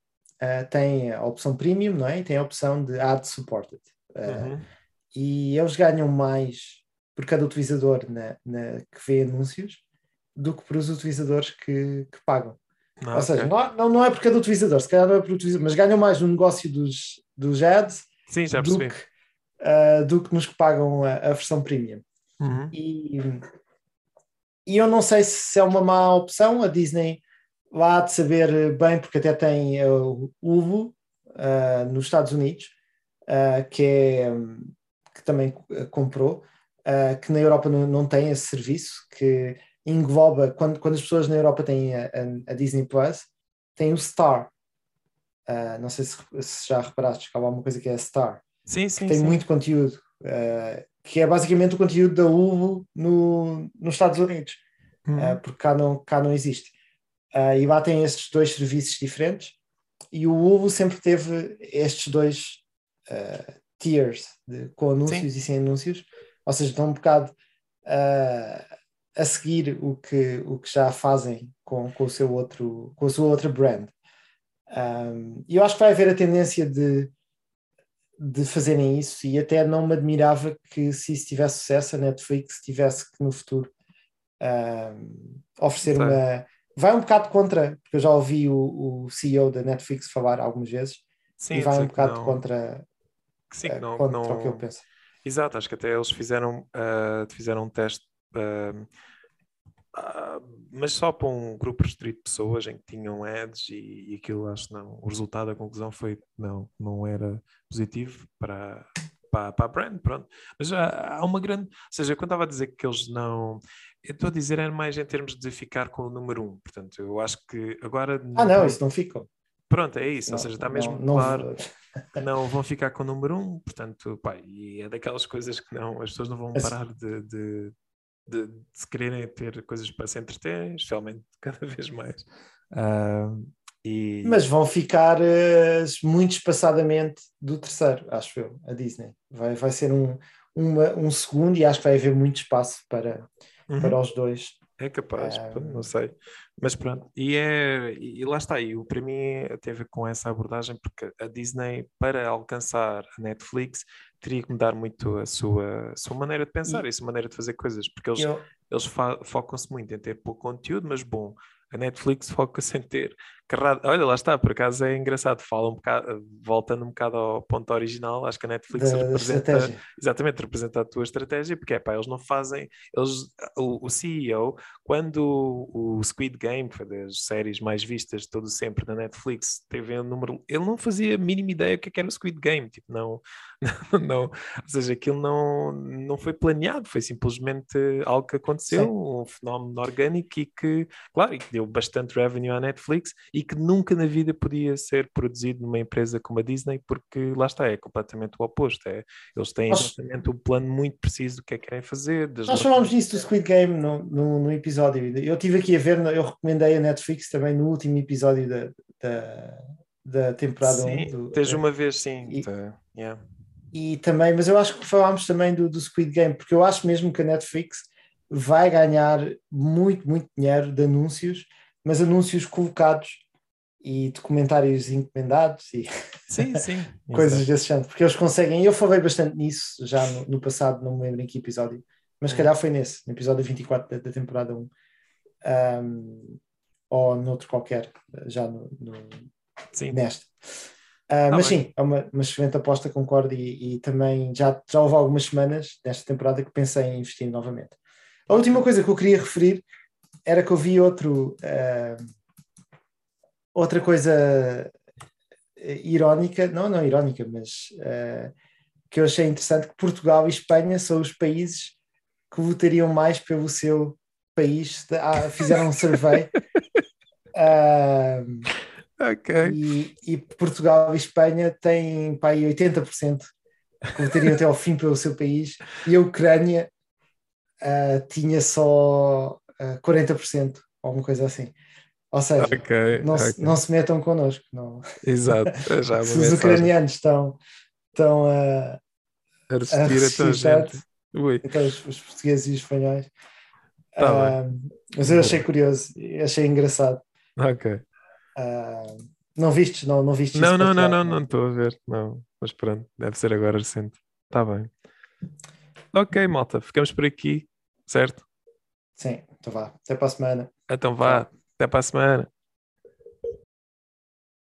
uh, tem a opção premium, não é? E tem a opção de ad supported. Uh, Uhum. E eles ganham mais por cada utilizador na, na- que vê anúncios do que por os utilizadores que, que pagam. Ah, Ou seja, ok. não, não, não é por cada utilizador, se calhar não é por utilizador, mas ganham mais no negócio dos, dos ads Sim, já do percebi. que, uh, do que nos que pagam a, a versão premium. Uhum. E, e eu não sei se é uma má opção. A Disney lá há de saber bem, porque até tem o Hulu uh, nos Estados Unidos, uh, que, é, que também comprou, que na Europa não, não tem esse serviço, que engloba, quando, quando as pessoas na Europa têm a, a- a Disney Plus, tem o Star. Uh, não sei se, se já reparaste que há alguma coisa que é a Star Sim, sim, tem sim. muito conteúdo, eh, que é basicamente o conteúdo da Hulu no, nos Estados Unidos, Uhum. eh, porque cá não, cá não existe. E lá tem estes dois serviços diferentes, e o Hulu sempre teve estes dois tiers, de- com anúncios Sim. e sem anúncios, ou seja, estão um bocado eh, a seguir o que, o que já fazem com, com, o seu outro, com a sua outra brand. Um, e eu acho que vai haver a tendência de, de fazerem isso, e até não me admirava que, se isso tivesse sucesso, a Netflix tivesse que no futuro um, oferecer Sei. uma. Vai um bocado contra, porque eu já ouvi o, o CEO da Netflix falar algumas vezes, Sim, e vai um bocado contra, sim, que eh, não, contra não- o que eu penso. Exato, acho que até eles fizeram, ah, fizeram um teste, ah, ah, mas só para um grupo restrito de pessoas em que tinham ads e, e aquilo acho que não. O resultado, a conclusão foi que não, não era positivo para, para, para a brand, pronto. Mas há, há uma grande. Ou seja, quando estava a dizer que eles não. Eu estou a dizer era mais em termos de ficar com o número um. Portanto, eu acho que agora. Ah, não, isso não ficou. Pronto, é isso. Não, ou seja, está não- mesmo não- claro que não vão ficar com o número um, portanto, pá, e é daquelas coisas que não, as pessoas não vão parar de, de, de, de se quererem ter coisas para se entreterem, especialmente cada vez mais. Ah, e Mas vão ficar eh, muito espaçadamente do terceiro, acho eu, a Disney. Vai, vai ser um, uma- um segundo e acho que vai haver muito espaço para, Uhum, para os dois. é capaz, não sei. Mas pronto, e, é, e lá está, e o para mim tem a ver com essa abordagem, porque a Disney, para alcançar a Netflix, teria que mudar muito a sua, a sua maneira de pensar e a sua maneira de fazer coisas, porque eles Eu, eles focam-se muito em ter pouco conteúdo, mas bom, a Netflix foca-se em ter Olha, lá está, por acaso é engraçado, fala um bocado, voltando um bocado ao ponto original, acho que a Netflix da, da representa estratégia. exatamente representa a tua estratégia, porque é pá, eles não fazem, eles, o, o CEO, quando o, Squid Game, que foi das séries mais vistas de todo sempre na Netflix, teve um número, ele não fazia a mínima ideia o que é que era o Squid Game, tipo, não, não, ou seja, aquilo não, não foi planeado, foi simplesmente algo que aconteceu, Sim. um fenómeno orgânico e que, claro, e que deu bastante revenue à Netflix e que nunca na vida podia ser produzido numa empresa como a Disney, porque lá está, é completamente o oposto. É, eles têm Nós- exatamente um plano muito preciso do que é que querem fazer. Nós falámos disso do Squid Game no, no, no episódio. Eu estive aqui a ver, eu recomendei a Netflix também no último episódio da, da, da temporada Sim, 1. do- tens uma vez, sim. e- tá, yeah. E também, mas eu acho que falámos também do, do Squid Game, porque eu acho mesmo que a Netflix vai ganhar muito, muito dinheiro de anúncios, mas anúncios colocados e documentários encomendados e Sim, sim. coisas desse género, porque eles conseguem, eu falei bastante nisso já no, no passado, não me lembro em que episódio, mas se Hum. calhar foi nesse, no episódio 24 da, da temporada 1, um, ou noutro qualquer, já no, no- Sim. neste. Ah, Tá mas bem. sim, é uma, uma excelente aposta, concordo, e, e também já, já houve algumas semanas nesta temporada que pensei em investir novamente. A última coisa que eu queria referir era que eu vi outro, ah, outra coisa eh, irónica, não, não irónica, mas ah, que eu achei interessante, que Portugal e Espanha são os países que votariam mais pelo seu país, Ah, fizeram um survey. Ah, Ok. e, e Portugal e Espanha têm pá, aí 80% que votariam até ao fim pelo seu país e a Ucrânia ah, tinha só ah, 40% ou uma coisa assim. Ou seja, Ok. não, se, ok. não se metam connosco. Não. Exato. Já Se os ucranianos estão, estão a, a a resistir a a resistir tanto, gente. Ui. então os, os portugueses e os espanhóis. Tá Ah, mas eu achei curioso, achei engraçado. Ok. Ah, não vistes, não, não vistes Não, não, não, não, não estou a ver. Não, mas pronto, deve ser agora recente. Está bem. Ok, malta, ficamos por aqui, certo? Sim, então vá. Até para a semana. Então vá, até para a semana.